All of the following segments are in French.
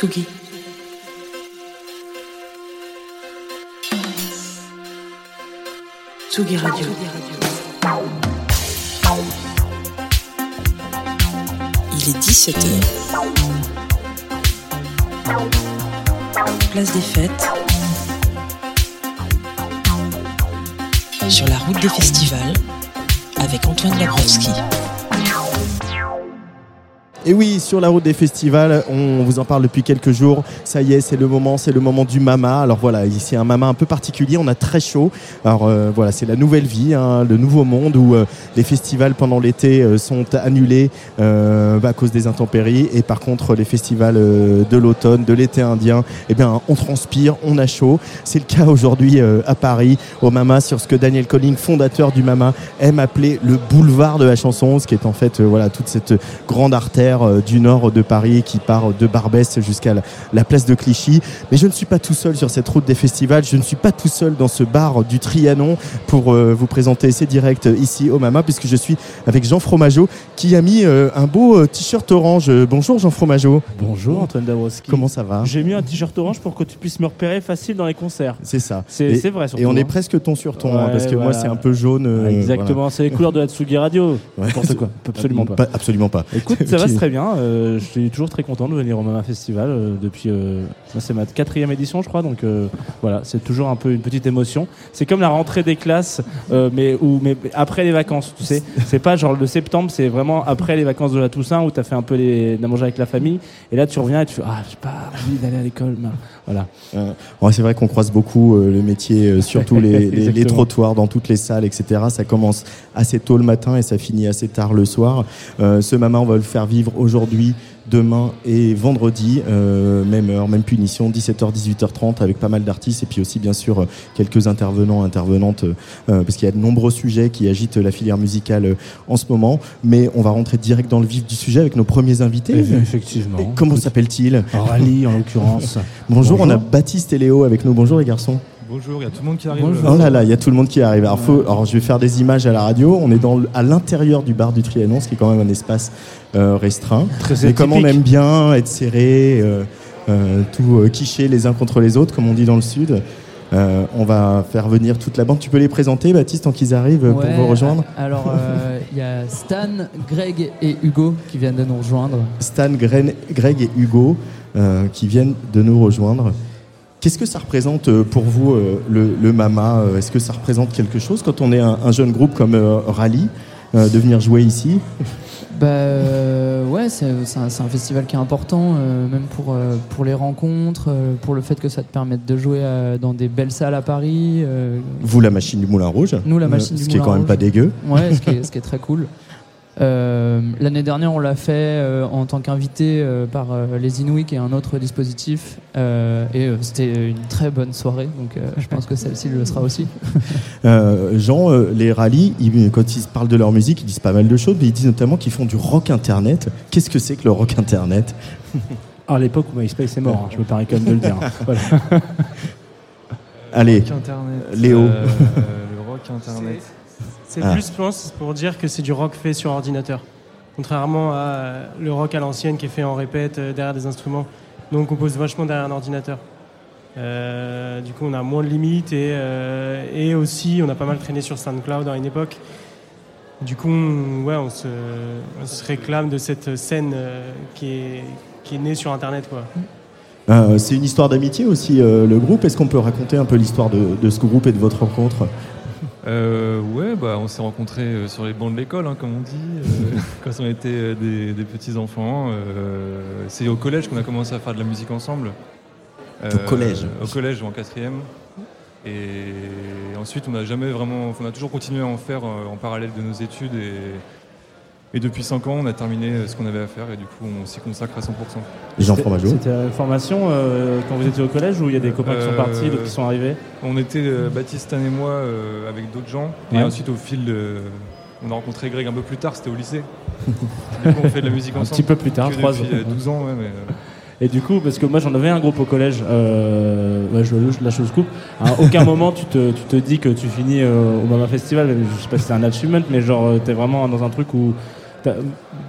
Tsugi. Tsugi Radio. Il est 17h. Place des fêtes. Sur la route des festivals avec Antoine Labrowski. Et oui, sur la route des festivals, on vous en parle depuis quelques jours. Ça y est, c'est le moment, c'est le moment du mama. Alors voilà, ici un mama un peu particulier. On a très chaud. Alors euh, voilà, c'est la nouvelle vie, hein, le nouveau monde où euh, les festivals pendant l'été euh, sont annulés à cause des intempéries. Et par contre, les festivals de l'automne, de l'été indien, eh bien, on transpire, on a chaud. C'est le cas aujourd'hui à Paris, au mama, sur ce que Daniel Colling, fondateur du mama, aime appeler le boulevard de la chanson, ce qui est en fait voilà toute cette grande artère euh, du nord de Paris qui part de Barbès jusqu'à la, la place de Clichy. Mais je ne suis pas tout seul sur cette route des festivals, je ne suis pas tout seul dans ce bar du Trianon pour euh, vous présenter ces directs ici au Mama, puisque je suis avec Jean Fromageau qui a mis euh, un beau t-shirt orange. Bonjour Jean Fromageau. Bonjour Antoine Dabrowski. Comment ça va J'ai mis un t-shirt orange pour que tu puisses me repérer facile dans les concerts. C'est ça. C'est vrai surtout. Et on est hein. presque ton sur ton, hein, parce que moi c'est un peu jaune. euh, Exactement, c'est les couleurs de la Tsugi Radio. Ouais. N'importe quoi, absolument pas. Absolument pas. Écoute, ça va très bien. euh, je suis toujours très content de venir au Mama Festival euh, depuis. euh, c'est ma quatrième édition, je crois. Donc euh, voilà, c'est toujours un peu une petite émotion. C'est comme la rentrée des classes, euh, mais ou mais après les vacances. Tu sais, c'est pas genre le septembre, c'est vraiment après les vacances de la Toussaint où t'as fait un peu les, de manger avec la famille. Et là, tu reviens et tu fais ah, j'ai pas envie d'aller à l'école. Voilà. Euh, ouais, c'est vrai qu'on croise beaucoup euh, le métier, euh, surtout les, les- les, trottoirs dans toutes les salles, etc. Ça commence assez tôt le matin et ça finit assez tard le soir. Euh, ce mama, on va le faire vivre aujourd'hui, demain et vendredi, euh, même heure, même punition, 17h, 18h30, avec pas mal d'artistes et puis aussi bien sûr euh, quelques intervenants, intervenantes, euh, parce qu'il y a de nombreux sujets qui agitent la filière musicale en ce moment. Mais on va rentrer direct dans le vif du sujet avec nos premiers invités. Effectivement. Et comment s'appelle-t-il? Rallye en l'occurrence. Bonjour, Bonjour. on a Baptiste et Léo avec nous. Bonjour les garçons. Bonjour, il y a tout le monde qui arrive. Bonjour. Oh là là, il y a tout le monde qui arrive. Alors, faut, alors je vais faire des images à la radio. On est dans, à l'intérieur du bar du Trianon, ce qui est quand même un espace euh, restreint. Très Mais comme on aime bien être serré, euh, euh, tout euh, quicher les uns contre les autres, comme on dit dans le sud, euh, on va faire venir toute la bande. Tu peux les présenter, Baptiste, tant qu'ils arrivent pour vous rejoindre Alors, euh, il y a Stan, Greg et Hugo qui viennent de nous rejoindre. Stan, Gren- Greg et Hugo euh, qui viennent de nous rejoindre. Qu'est-ce que ça représente euh, pour vous, euh, le, le Mama Euh, Est-ce que ça représente quelque chose quand on est un, un jeune groupe comme Rally de venir jouer ici? Bah euh, ouais, c'est un, festival qui est important, euh, même pour, euh, pour les rencontres, pour le fait que ça te permette de jouer dans des belles salles à Paris. Vous, la machine du Moulin Rouge Nous, la machine ce du qui est Moulin quand même Rouge. pas dégueu. ouais, ce qui, est, ce qui est très cool. Euh, L'année dernière, on l'a fait euh, en tant qu'invité euh, par euh, les Inuits et un autre dispositif. euh, et euh, c'était une très bonne soirée, donc euh, je pense que celle-ci le sera aussi. Euh, Jean, euh, les rallyes, ils- quand ils parlent de leur musique, ils disent pas mal de choses, mais ils disent notamment qu'ils font du rock internet. Qu'est-ce que c'est que le rock internet? À l'époque où MySpace est mort, hein, je me permets quand même de le dire. Voilà. Allez, Rock Internet. Léo. Euh, le rock Internet. C'est Ah. plus, je pense, pour dire que c'est du rock fait sur ordinateur. Contrairement à le rock à l'ancienne qui est fait en répète euh, derrière des instruments. Nous, on compose vachement derrière un ordinateur. Euh, du coup, on a moins de limites et, euh, et aussi, on a pas mal traîné sur SoundCloud à une époque. Du coup, on, ouais, on, se, on se réclame de cette scène euh, qui, est, qui est née sur Internet. Quoi. C'est une histoire d'amitié aussi, le groupe. Est-ce qu'on peut raconter un peu l'histoire de, de ce groupe et de votre rencontre? Euh, ouais, bah, on s'est rencontrés euh, sur les bancs de l'école, hein, comme on dit, euh, quand on était euh, des, des petits enfants. Euh, c'est au collège qu'on a commencé à faire de la musique ensemble. Au collège Au collège ou en quatrième. Et ensuite, on n'a jamais vraiment, on a toujours continué à en faire en parallèle de nos études et, et depuis 5 ans, on a terminé ce qu'on avait à faire et du coup, on s'y consacre à 100%. Jean C'était- Fromageau. C'était une formation euh, quand vous étiez au collège ou il y a des copains qui sont Euh, partis, d'autres qui sont arrivés? On était euh, Baptiste, Anne et moi euh, avec d'autres gens et Ouais. ensuite au fil, de- on a rencontré Greg un peu plus tard, c'était au lycée. du coup, on fait de la musique Un ensemble. petit peu plus tard, Que 3 ans. depuis, euh, 12 ans, ouais, mais, euh, Et du coup, parce que moi j'en avais un groupe au collège, euh, ouais, je, la chose coupe. À aucun moment tu te, tu te dis que tu finis euh, au Mama Festival. Je sais pas si c'est un achievement, mais genre t'es vraiment dans un truc où.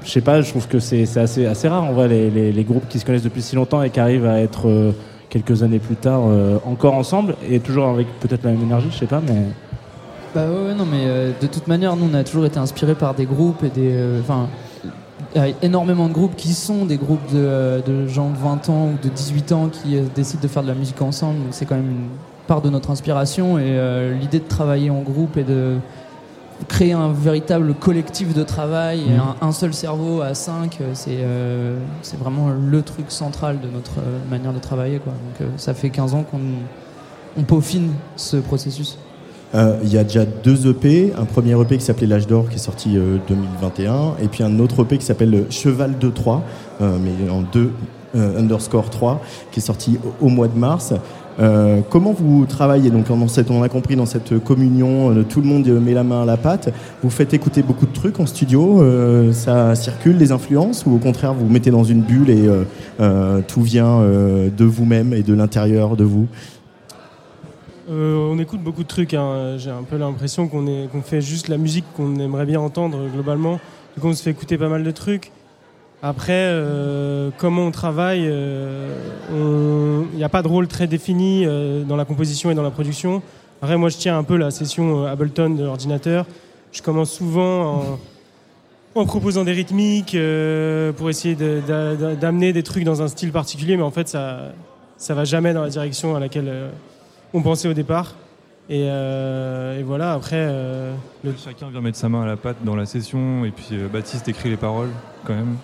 Je sais pas, je trouve que c'est assez, assez rare en vrai les, les- groupes qui se connaissent depuis si longtemps et qui arrivent à être euh, quelques années plus tard euh, encore ensemble et toujours avec peut-être la même énergie, je sais pas, mais. Bah ouais, non, mais euh, de toute manière, nous, on a toujours été inspirés par des groupes et des. Enfin, énormément de groupes qui sont des groupes de, de gens de 20 ans ou de 18 ans qui décident de faire de la musique ensemble. Donc c'est quand même une part de notre inspiration et l'idée de travailler en groupe et de créer un véritable collectif de travail et un, un seul cerveau à 5, c'est euh, c'est vraiment le truc central de notre euh, manière de travailler. Quoi. Donc euh, ça fait 15 ans qu'on on peaufine ce processus. Euh, Il y a déjà deux EP. Un premier EP qui s'appelait L'âge d'or qui est sorti euh, 2021. Et puis un autre EP qui s'appelle euh, Cheval de 3, euh, mais en 2 underscore 3, qui est sorti au, au mois de mars. Euh, comment vous travaillez donc on a compris dans cette communion, euh, tout le monde met la main à la pâte. Vous faites écouter beaucoup de trucs en studio, euh, ça circule les influences ou au contraire vous vous mettez dans une bulle et tout vient de vous-même et de l'intérieur de vous? On écoute beaucoup de trucs. hein. J'ai un peu l'impression qu'on fait juste la musique qu'on aimerait bien entendre globalement. Du coup, on se fait écouter pas mal de trucs. Après, euh, comment on travaille euh, Il n'y a pas de rôle très défini euh, dans la composition et dans la production. Après, moi, je tiens un peu la session euh, Ableton de l'ordinateur. Je commence souvent en, proposant des rythmiques euh, pour essayer d'amener des trucs dans un style particulier, mais en fait, ça ça va jamais dans la direction à laquelle euh, on pensait au départ. Et, euh, voilà, après, euh, chacun vient mettre sa main à la pâte dans la session et puis euh, Baptiste écrit les paroles quand même.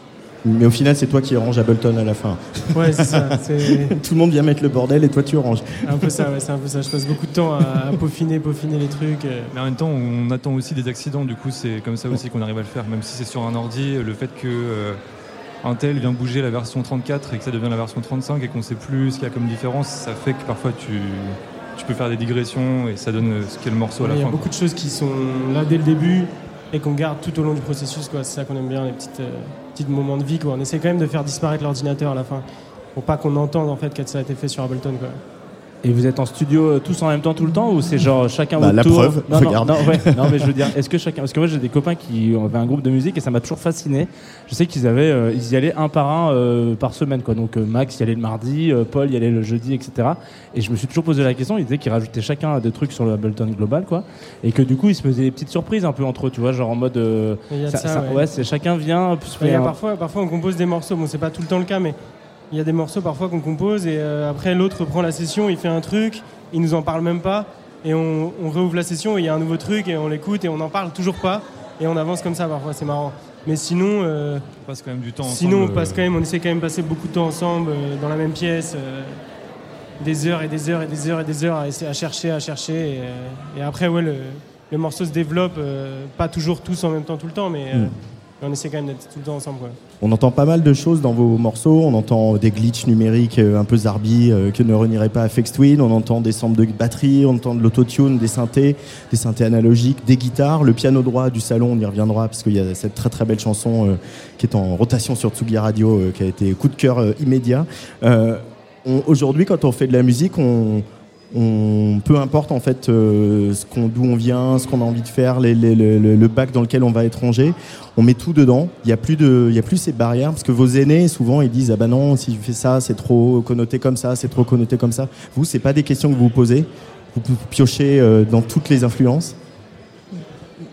Mais au final, c'est toi qui ranges Ableton à la fin. ouais, c'est ça. Tout le monde vient mettre le bordel et toi tu ranges. un peu ça, ouais, c'est un peu ça. Je passe beaucoup de temps à, à peaufiner, peaufiner les trucs. euh. Mais en même temps, on attend aussi des accidents, du coup c'est comme ça aussi qu'on arrive à le faire, même si c'est sur un ordi, le fait que euh, un tel vient bouger la version 34 et que ça devient la version 35 et qu'on sait plus ce qu'il y a comme différence, ça fait que parfois tu, tu peux faire des digressions et ça donne euh, ce qu'est le morceau à la Il y a fin. beaucoup de choses qui sont là dès le début et qu'on garde tout au long du processus. C'est ça qu'on aime bien, les petites, euh, petits moments de vie. Quoi. On essaie quand même de faire disparaître l'ordinateur à la fin. Pour pas qu'on entende en fait que ça a été fait sur Ableton. Quoi. Et vous êtes en studio euh, tous en même temps tout le temps ou c'est genre chacun Bah, votre la tour preuve, non, non, regarde. Non, ouais, non, mais je veux dire, est-ce que chacun. Parce que moi j'ai des copains qui avaient un groupe de musique et ça m'a toujours fasciné. Je sais qu'ils avaient, euh, ils y allaient un par un euh, par semaine quoi. Donc euh, Max y allait le mardi, euh, Paul y allait le jeudi, etc. Et je me suis toujours posé la question. Ils disaient qu'ils rajoutaient chacun des trucs sur le Ableton global quoi. Et que du coup ils se faisaient des petites surprises un peu entre eux, tu vois, genre en mode. euh, Et il y a de ça- ça, ça- ouais. ouais, c'est chacun vient. puis se Ouais, fait il y a un- parfois, parfois on compose des morceaux, bon c'est pas tout le temps le cas, mais il y a des morceaux parfois qu'on compose et euh, après l'autre prend la session, il fait un truc, il nous en parle même pas et on, on réouvre la session et il y a un nouveau truc et on l'écoute et on n'en parle toujours pas et on avance comme ça parfois, c'est marrant. Mais sinon, euh, On passe quand même du temps sinon on passe euh, quand même, on essaie quand même de passer beaucoup de temps ensemble euh, dans la même pièce, euh, des heures et des heures et des heures et des heures à, essayer, à chercher, à chercher et, euh, et après ouais le, le morceau se développe, euh, pas toujours tous en même temps tout le temps, mais euh, Mm. On essaie quand même d'être tout le temps ensemble. Quoi. On entend pas mal de choses dans vos morceaux. On entend des glitches numériques euh, un peu zarbi euh, que ne renierait pas Afex Twin. On entend des samples de batterie, on entend de l'autotune, des synthés, des synthés analogiques, des guitares, le piano droit du salon. On y reviendra parce qu'il y a cette très très belle chanson euh, qui est en rotation sur Tsugi Radio, qui a été coup de cœur immédiat. Aujourd'hui, quand on fait de la musique, on, on, peu importe en fait euh, ce qu'on, d'où on vient, ce qu'on a envie de faire, les- les- le, le- bac dans lequel on va rangé, on met tout dedans. Il n'y a plus de, il y a plus ces barrières parce que vos aînés souvent ils disent ah ben non si je fais ça c'est trop connoté comme ça, c'est trop connoté comme ça. Vous c'est pas des questions que vous vous posez. Vous piochez euh, dans toutes les influences.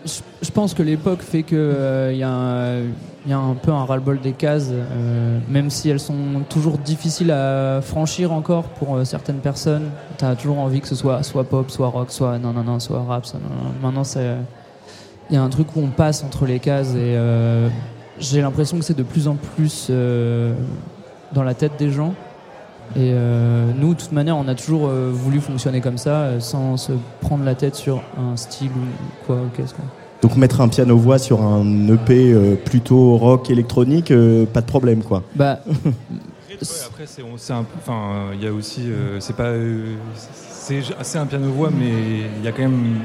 Je, pense que l'époque fait qu'il a un- y a un peu un ras-le-bol des cases, euh, même si elles sont toujours difficiles à franchir encore pour euh, certaines personnes. Tu as toujours envie que ce soit soit pop, soit rock, soit non, non, non, soit rap. soit non. Maintenant, il y a un truc où on passe entre les cases et euh, j'ai l'impression que c'est de plus en plus euh, dans la tête des gens. Et euh, nous, de toute manière, on a toujours euh, voulu fonctionner comme ça, euh, sans se prendre la tête sur un style ou quoi. ou qu'est-ce qu'on- Donc mettre un piano-voix sur un EP euh, plutôt rock électronique, euh, pas de problème quoi. Bah, après, c'est, on- c'est un peu- enfin, il y a aussi, euh, c'est pas, euh, c'est assez un piano voix, mais il y a quand même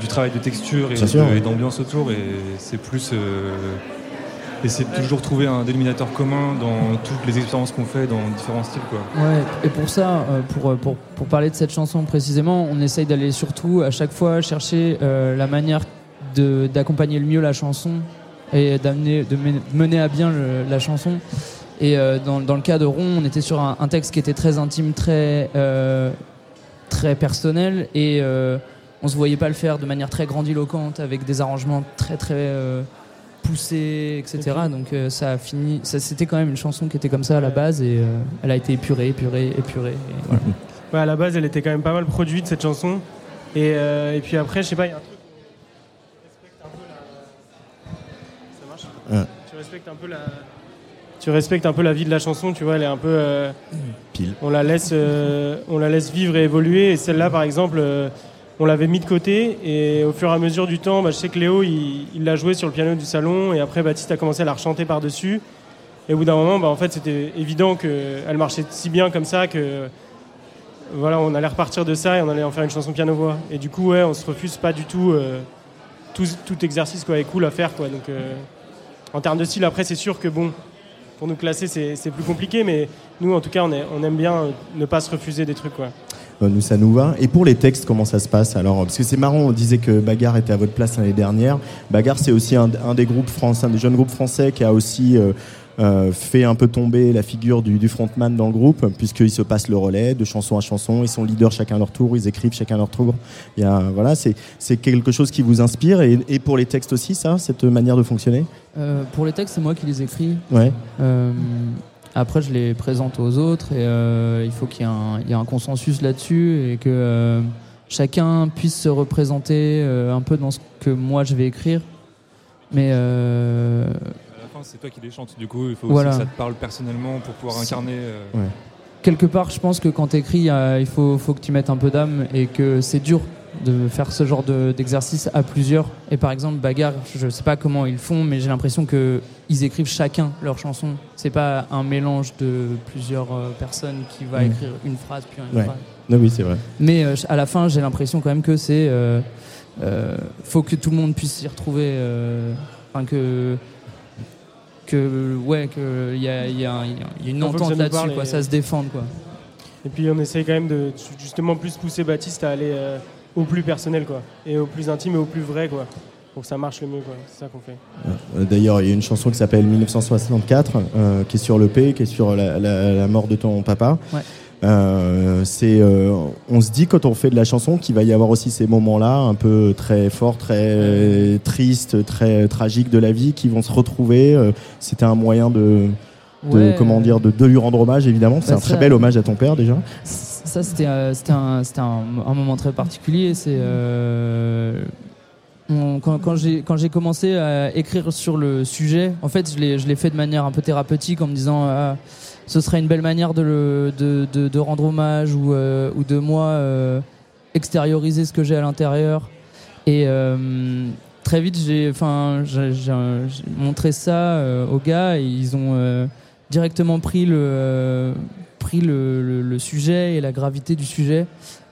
du travail de texture et, de- et d'ambiance autour, et c'est plus euh, essayer de toujours trouver un dénominateur commun dans toutes les expériences qu'on fait dans différents styles, quoi. Ouais, et pour ça, euh, pour, euh, pour, pour parler de cette chanson précisément, on essaye d'aller surtout à chaque fois chercher euh, la manière d'accompagner le mieux la chanson et d'amener, de men- mener à bien la chanson. Et dans, dans le cas de Ron, on était sur un, texte qui était très intime, très, très personnel, et on se voyait pas le faire de manière très grandiloquente avec des arrangements très très poussés, etc. Donc euh, ça a fini. Ça, c'était quand même une chanson qui était comme ça à la base, et euh, elle a été épurée, épurée, épurée. et voilà. Ouais, à la base, elle était quand même pas mal produite cette chanson. Et, euh, et puis après, je sais pas, il y a un truc. où on respecte un peu la- Ça marche Ouais. Tu respectes un peu la. Tu respectes un peu la vie de la chanson, tu vois, elle est un peu. euh, Pile. On la laisse, euh, on la laisse vivre et évoluer. Et celle-là, par exemple, euh, on l'avait mis de côté. Et au fur et à mesure du temps, bah, je sais que Léo, il l'a joué sur le piano du salon. Et après, Baptiste a commencé à la rechanter par-dessus. Et au bout d'un moment, bah, en fait, c'était évident qu'elle marchait si bien comme ça que voilà, on allait repartir de ça et on allait en faire une chanson piano-voix. Et du coup, ouais, on se refuse pas du tout. euh, tout, tout exercice quoi, est cool à faire. Quoi. Donc, euh, en termes de style, après, c'est sûr que bon, pour nous classer, c'est plus compliqué. Mais nous, en tout cas, on, on aime bien euh, ne pas se refuser des trucs. Quoi. Nous, ça nous va. Et pour les textes, comment ça se passe alors? Parce que c'est marrant, on disait que Bagarre était à votre place l'année dernière. Bagarre, c'est aussi un, un des groupes français, un des jeunes groupes français qui a aussi euh, euh, fait un peu tomber la figure du, du frontman dans le groupe, puisqu'ils se passent le relais de chanson à chanson. Ils sont leaders chacun leur tour, ils écrivent chacun leur tour. Il y a, voilà, c'est c'est quelque chose qui vous inspire. Et, et pour les textes aussi, ça, cette manière de fonctionner? Euh, pour les textes, c'est moi qui les écris. Ouais. Après, je les présente aux autres et euh, il faut qu'il y ait un, il y ait un consensus là-dessus et que euh, chacun puisse se représenter euh, un peu dans ce que moi je vais écrire. Mais euh, À la fin, c'est toi qui les chantes, du coup, il faut Voilà. aussi que ça te parle personnellement pour pouvoir incarner. euh, quelque part, je pense que quand tu écris, il faut, faut que tu mettes un peu d'âme et que c'est dur de faire ce genre de- d'exercice à plusieurs. Et par exemple, Bagarre, je sais pas comment ils font, mais j'ai l'impression que ils écrivent chacun leur chanson. C'est pas un mélange de plusieurs euh, personnes qui va Mm. écrire une phrase puis une Ouais. phrase. Non, oui, c'est vrai. Mais euh, à la fin, j'ai l'impression quand même que c'est. euh, euh, faut que tout le monde puisse s'y retrouver. euh, Enfin, que. Que. Ouais, qu'il y a, il y, a y une Faut que ça entente là-dessus, quoi. et- Ça se défende, quoi. Et puis, on essaye quand même de justement plus pousser Baptiste à aller euh, au plus personnel. Quoi, et au plus intime et au plus vrai. Quoi, pour que ça marche le mieux. Quoi. C'est ça qu'on fait. Euh, D'ailleurs, il y a une chanson qui s'appelle 1964, euh, qui est sur le P, qui est sur la, la- la mort de ton papa. Ouais. Euh, c'est, euh, on se dit quand on fait de la chanson qu'il va y avoir aussi ces moments-là, un peu très forts, très tristes, très tragiques de la vie, qui vont se retrouver. Euh, C'était un moyen de, de Ouais, comment dire, de, de lui rendre hommage, évidemment. C'est Bah, un très bel hommage à ton père déjà. Ça, c'était euh, c'était un, un, moment très particulier. C'est euh, quand, quand j'ai commencé à écrire sur le sujet, en fait, je l'ai fait de manière un peu thérapeutique en me disant ah, ce serait une belle manière de de, rendre hommage ou euh, de moi extérioriser ce que j'ai à l'intérieur. Et très vite, j'ai montré ça aux gars et ils ont directement pris le pris le, le- le sujet et la gravité du sujet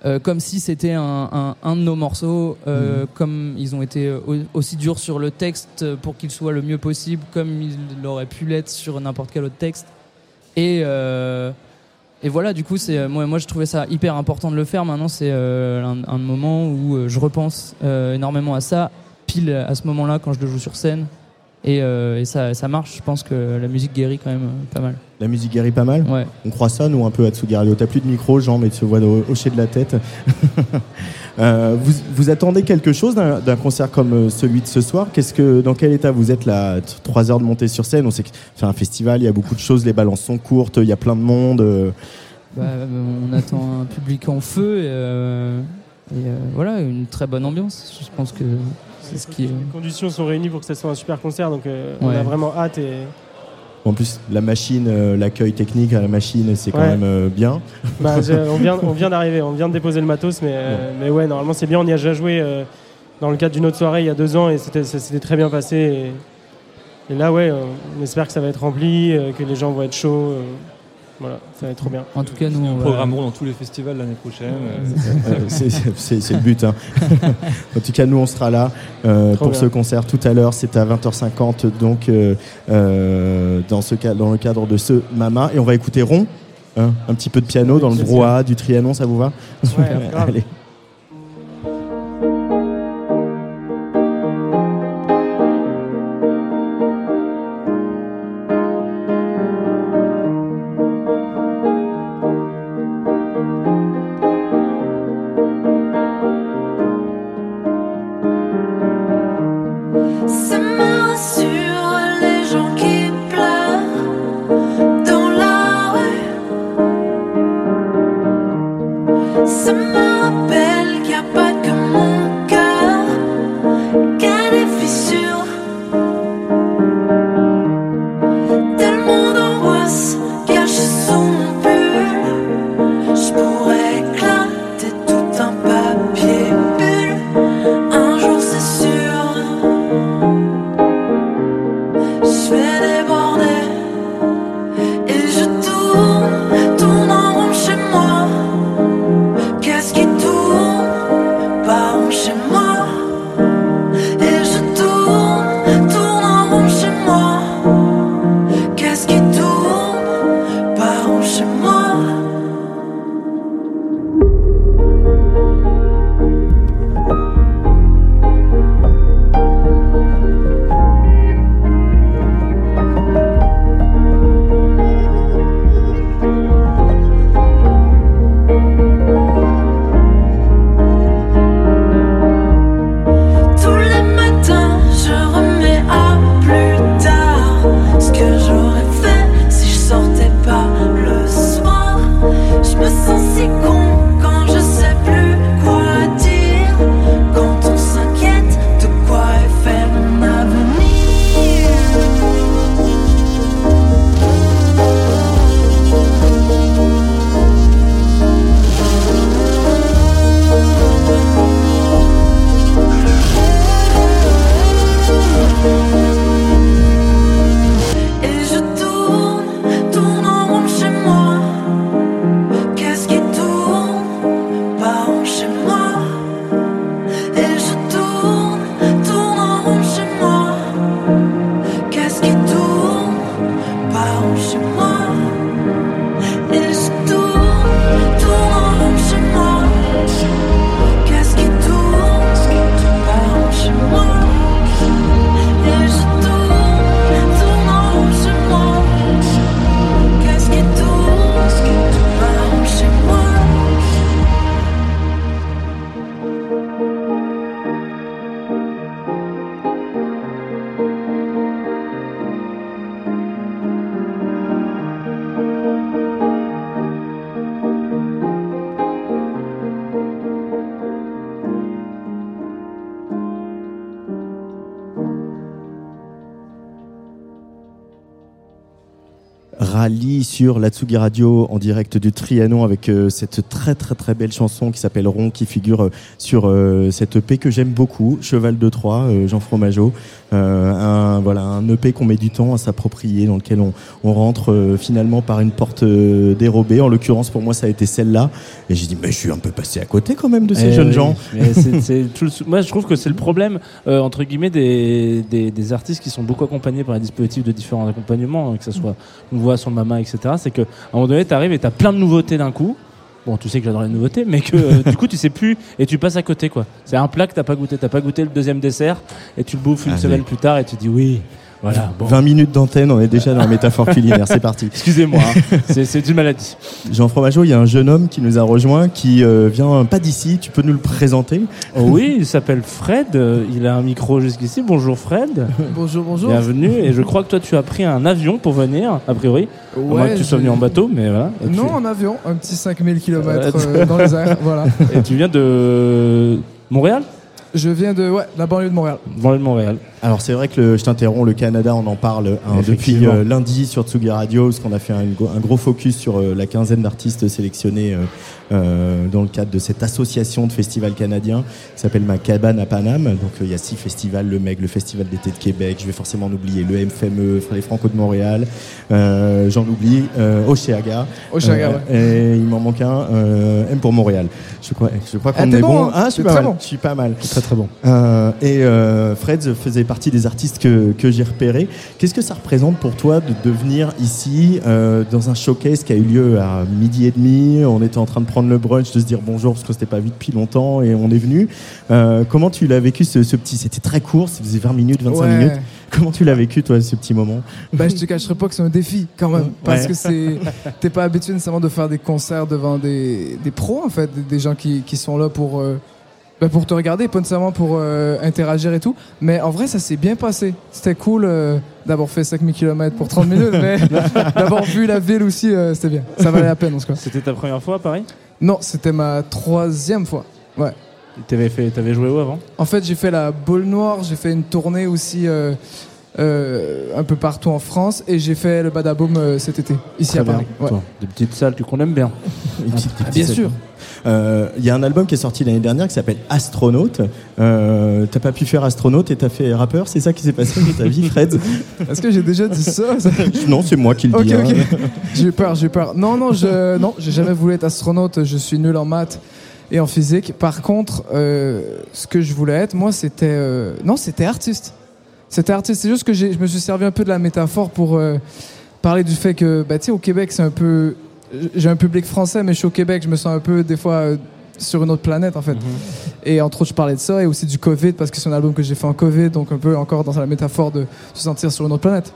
euh, comme si c'était un, un- un de nos morceaux, euh, comme ils ont été au- aussi durs sur le texte pour qu'il soit le mieux possible, comme il aurait pu l'être sur n'importe quel autre texte. Et, euh, et voilà, du coup, c'est moi, moi je trouvais ça hyper important de le faire. Maintenant, c'est un, un moment où je repense énormément à ça, pile à ce moment-là quand je le joue sur scène. Et, euh, et ça, ça marche. Je pense que la musique guérit quand même euh, pas mal. La musique guérit pas mal. Ouais. On croit ça, nous, un peu à Tsugario. T'as plus de micro, Jean, mais tu te vois hocher de la tête. Euh, vous, vous attendez quelque chose d'un concert comme celui de ce soir? Qu'est-ce que, Dans quel état vous êtes là Trois heures de montée sur scène? On sait que c'est un festival, il y a beaucoup de choses, les balances sont courtes, il y a plein de monde. Bah, on attend un public en feu et, euh, et, euh, voilà, une très bonne ambiance. Je pense que c'est ce qui est. Les conditions sont réunies pour que ça soit un super concert. Donc, euh, on Ouais. a vraiment hâte. Et, En plus, la machine, euh, l'accueil technique à la machine, c'est quand Ouais. même euh, bien. Bah, je- on vient, on vient d'arriver, on vient de déposer le matos, mais, euh, mais ouais, normalement c'est bien. On y a déjà joué euh, dans le cadre d'une autre soirée il y a deux ans et c'était, ça s'était très bien passé. Et, et là, ouais, on espère que ça va être rempli, euh, que les gens vont être chauds. Voilà, ça va être trop bien. En tout cas, nous, on va- Programmeront dans tous les festivals l'année prochaine. Euh, c'est- le but. hein. en tout cas, nous, on sera là euh, pour bien. ce concert tout à l'heure. C'est à 20h50, donc euh, dans, ce cas, dans le cadre de ce Mama. Et on va écouter Ron, hein, un petit peu de piano dans le brouhaha du Trianon, ça vous va? Ouais, grave. Allez. Rallye sur la Tsugi Radio en direct du Trianon avec euh, cette très très très belle chanson qui s'appelle Rond qui figure euh, sur euh, cette EP que j'aime beaucoup, Cheval de euh, Jean Fromageau. Un, voilà, un EP qu'on met du temps à s'approprier, dans lequel on, on rentre finalement par une porte dérobée. En l'occurrence, pour moi, ça a été celle-là. Et j'ai dit, mais je suis un peu passé à côté quand même de ces Eh jeunes oui, gens. mais c'est- c'est tout le sou- Moi, je trouve que c'est le problème, entre guillemets, des, des, des artistes qui sont beaucoup accompagnés par des dispositifs de différents accompagnements, hein, que ce soit une voix sur le mama, etc. C'est qu'à un moment donné, tu arrives et tu as plein de nouveautés d'un coup. Bon, tu sais que j'adore les nouveautés, mais que euh, du coup, tu sais plus et tu passes à côté, quoi. C'est un plat que t'as pas goûté. T'as pas goûté le deuxième dessert et tu le bouffes une Allez. semaine plus tard et tu dis oui. Voilà, bon. 20 minutes d'antenne, on est déjà dans la métaphore culinaire. C'est parti. Excusez-moi, hein. c'est une maladie. Jean Fromageau, il y a un jeune homme qui nous a rejoint, qui euh, vient pas d'ici. Tu peux nous le présenter? Oh oui, il s'appelle Fred. euh, Il a un micro jusqu'ici. Bonjour Fred. Bonjour, bonjour. Bienvenue. Et je crois que toi, tu as pris un avion pour venir, a priori. À moins que tu sois venu en bateau, mais voilà. Et tu- Non, en avion, un petit 5000 km Ouais. dans les airs, voilà. Et tu viens de Montréal? Je viens de, ouais, de la banlieue de Montréal. Banlieue de Montréal. Alors c'est vrai que le- je t'interromps, le Canada, on en parle hein, depuis euh, lundi sur Tsugi Radio, parce qu'on a fait un, gros focus sur euh, la quinzaine d'artistes sélectionnés euh, dans le cadre de cette association de festivals canadiens qui s'appelle Ma Cabane à Paname. Donc euh, il y a six festivals, le MEG, le Festival d'été de Québec, je vais forcément en oublier, le MFME, les Franco de Montréal, euh, j'en oublie, euh, Oceaga. Oceaga, Euh, Et il m'en manque un, euh, M pour Montréal. Je crois, je crois Ah, qu'on t'es est bon, bon. hein Ah, je suis pas très mal. bon. Je suis pas mal. Très très bon. Euh, et euh, Fred faisait partie des artistes que, que j'ai repérés. Qu'est-ce que ça représente pour toi de, de venir ici euh, dans un showcase qui a eu lieu à midi et demi? On était en train de prendre le brunch, de se dire bonjour parce qu'on s'était pas vu depuis longtemps et on est venu. Euh, comment tu l'as vécu ce, ce petit C'était très court, ça faisait 20 minutes, 25 Ouais. minutes. Comment tu l'as vécu toi ce petit moment? Bah, je te cacherai pas que c'est un défi quand même. Parce que c'est. T'es pas habitué nécessairement de faire des concerts devant des, des pros, en fait, des, des gens qui, qui sont là pour. euh, bah, pour te regarder, pas nécessairement pour euh, interagir et tout. Mais en vrai, ça s'est bien passé. C'était cool euh, d'avoir fait 5000 km pour 30 minutes, mais d'avoir vu la ville aussi, euh, c'était bien. Ça valait la peine en tout cas. C'était ta première fois à Paris? Non, c'était ma troisième fois. Ouais. T'avais fait, t'avais joué où avant? En fait, j'ai fait la Boule Noire, j'ai fait une tournée aussi euh, euh, un peu partout en France et j'ai fait le Badaboom euh, cet été, ici à Paris. bien. Ouais. Toi, Des petites salles que qu'on aime bien. Une petite- Ah, bien sûr. Euh, Il y a un album qui est sorti l'année dernière qui s'appelle Astronaute. Euh, t'as pas pu faire astronaute et t'as fait rappeur, c'est ça qui s'est passé dans ta vie, Fred? Est-ce que j'ai déjà dit ça Non, c'est moi qui le Ok, dis. hein. J'ai eu peur, j'ai eu peur. Non, non, je, non, j'ai jamais voulu être astronaute. Je suis nul en maths et en physique. Par contre, euh, ce que je voulais être, moi, c'était, euh, non, c'était artiste. C'était artiste. C'est juste que je me suis servi un peu de la métaphore pour euh, parler du fait que, bah, tu sais, au Québec, c'est un peu, j'ai un public français, mais je suis au Québec, je me sens un peu des fois. euh, sur une autre planète en fait. Et entre autres, je parlais de ça et aussi du Covid parce que c'est un album que j'ai fait en Covid, donc un peu encore dans la métaphore de se sentir sur une autre planète.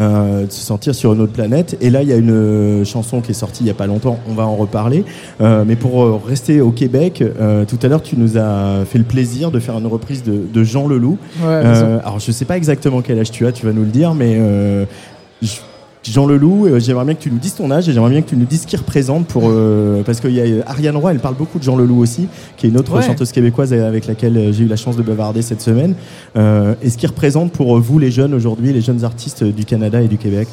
Euh, de se sentir sur une autre planète. Et là, il y a une euh, chanson qui est sortie il y a pas longtemps, on va en reparler. Euh, mais pour euh, rester au Québec, euh, tout à l'heure, tu nous as fait le plaisir de faire une reprise de, de Jean Leloup. Ouais. Euh, alors, je sais pas exactement quel âge tu as, tu vas nous le dire, mais euh, je- Jean Leloup, euh, j'aimerais bien que tu nous dises ton âge et j'aimerais bien que tu nous dises ce qu'il représente pour euh, parce qu'il y a Ariane Roy, elle parle beaucoup de Jean Leloup aussi, qui est une autre Ouais. chanteuse québécoise avec laquelle euh, j'ai eu la chance de bavarder cette semaine. Euh, et ce qu'il représente pour euh, vous les jeunes aujourd'hui, les jeunes artistes du Canada et du Québec?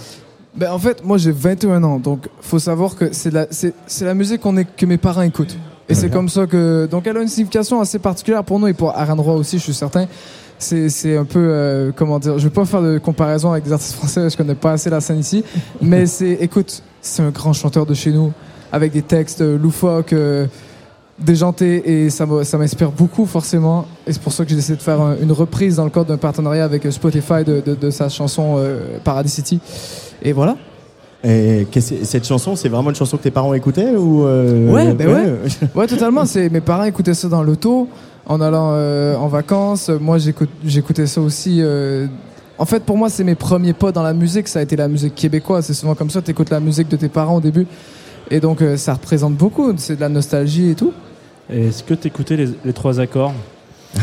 Ben, en fait, moi j'ai 21 ans, donc faut savoir que c'est la, c'est, c'est la musique qu'on est, que mes parents écoutent. Et c'est comme ça que. Donc elle a une signification assez particulière pour nous et pour Aaron Roy aussi, je suis certain. C'est, c'est un peu. euh, comment dire Je vais pas faire de comparaison avec des artistes français, je connais pas assez la scène ici. mais c'est. Écoute, c'est un grand chanteur de chez nous, avec des textes euh, loufoques. euh, déjantés et ça m'inspire beaucoup forcément et c'est pour ça que j'ai décidé de faire un- une reprise dans le cadre d'un partenariat avec euh, Spotify de, de- de sa chanson euh, Paradis City et voilà Et cette chanson, c'est vraiment une chanson que tes parents écoutaient ou euh, Ouais, ben ouais. Ouais, totalement. C'est mes parents écoutaient ça dans l'auto en allant euh, en vacances. Moi, j'écoutais ça aussi. euh, En fait, pour moi, c'est mes premiers pas dans la musique. Ça a été la musique québécoise. C'est souvent comme ça. T'écoutes la musique de tes parents au début, et donc euh, ça représente beaucoup. C'est de la nostalgie et tout. Est-ce que t'écoutais les, les trois accords?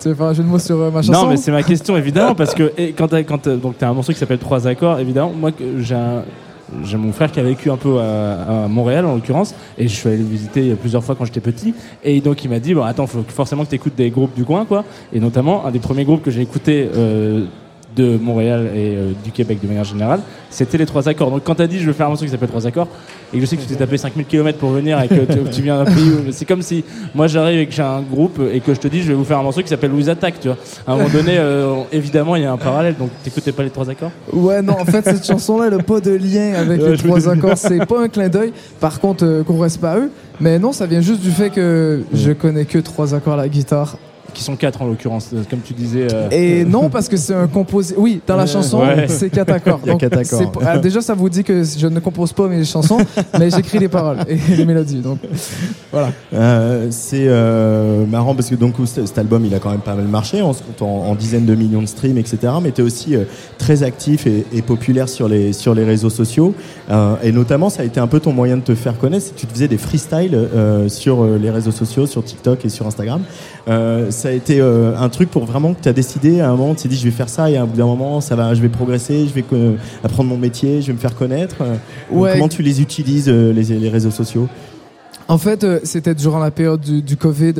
Tu veux faire un jeu de mots sur euh, ma chanson? Non, mais c'est ma question évidemment parce que et quand donc t'as un morceau qui s'appelle Trois accords, évidemment. Moi, j'ai un- j'ai mon frère qui a vécu un peu à, Montréal en l'occurrence et je suis allé le visiter plusieurs fois quand j'étais petit. Et donc il m'a dit bon attends faut forcément que tu écoutes des groupes du coin quoi. Et notamment un des premiers groupes que j'ai écouté euh, de Montréal et euh, du Québec de manière générale c'était les trois accords donc quand t'as dit je veux faire un morceau qui s'appelle trois accords et que je sais que tu t'es tapé 5000 km pour venir et que tu, tu viens d'un pays où c'est comme si moi j'arrive et que j'ai un groupe et que je te dis je vais vous faire un morceau qui s'appelle Louise Attack tu vois à un moment donné euh, évidemment il y a un parallèle donc t'écoutais pas les trois accords? Ouais, non, en fait, cette chanson-là, elle n'a pas de lien avec Ouais, les trois accords. C'est pas un clin d'œil. Par contre, euh, gros respect à eux. Mais non, ça vient juste du fait que je connais que trois accords à la guitare. Qui sont quatre en l'occurrence euh, comme tu disais euh, Et non, parce que c'est un composé. Oui, dans la chanson, Ouais. c'est quatre accords. Il y a Donc, quatre accords. c'est pas- ah, déjà, ça vous dit que je ne compose pas mes chansons, mais j'écris les paroles et les mélodies. Donc, voilà. Euh, c'est euh, marrant parce que donc cet album il a quand même pas mal marché on se compte en, en dizaines de millions de streams etc mais tu es aussi euh, très actif et, et populaire sur les, sur les réseaux sociaux Euh, et notamment ça a été un peu ton moyen de te faire connaître c'est que tu te faisais des freestyles euh, sur euh, les réseaux sociaux sur TikTok et sur Instagram Euh, ça a été euh, un truc pour vraiment que tu as décidé à un moment tu t'es dit je vais faire ça et à un bout d'un moment ça va je vais progresser je vais euh, apprendre mon métier je vais me faire connaître Euh, Ouais. comment tu les utilises les, les réseaux sociaux? En fait, euh, c'était durant la période du, du Covid,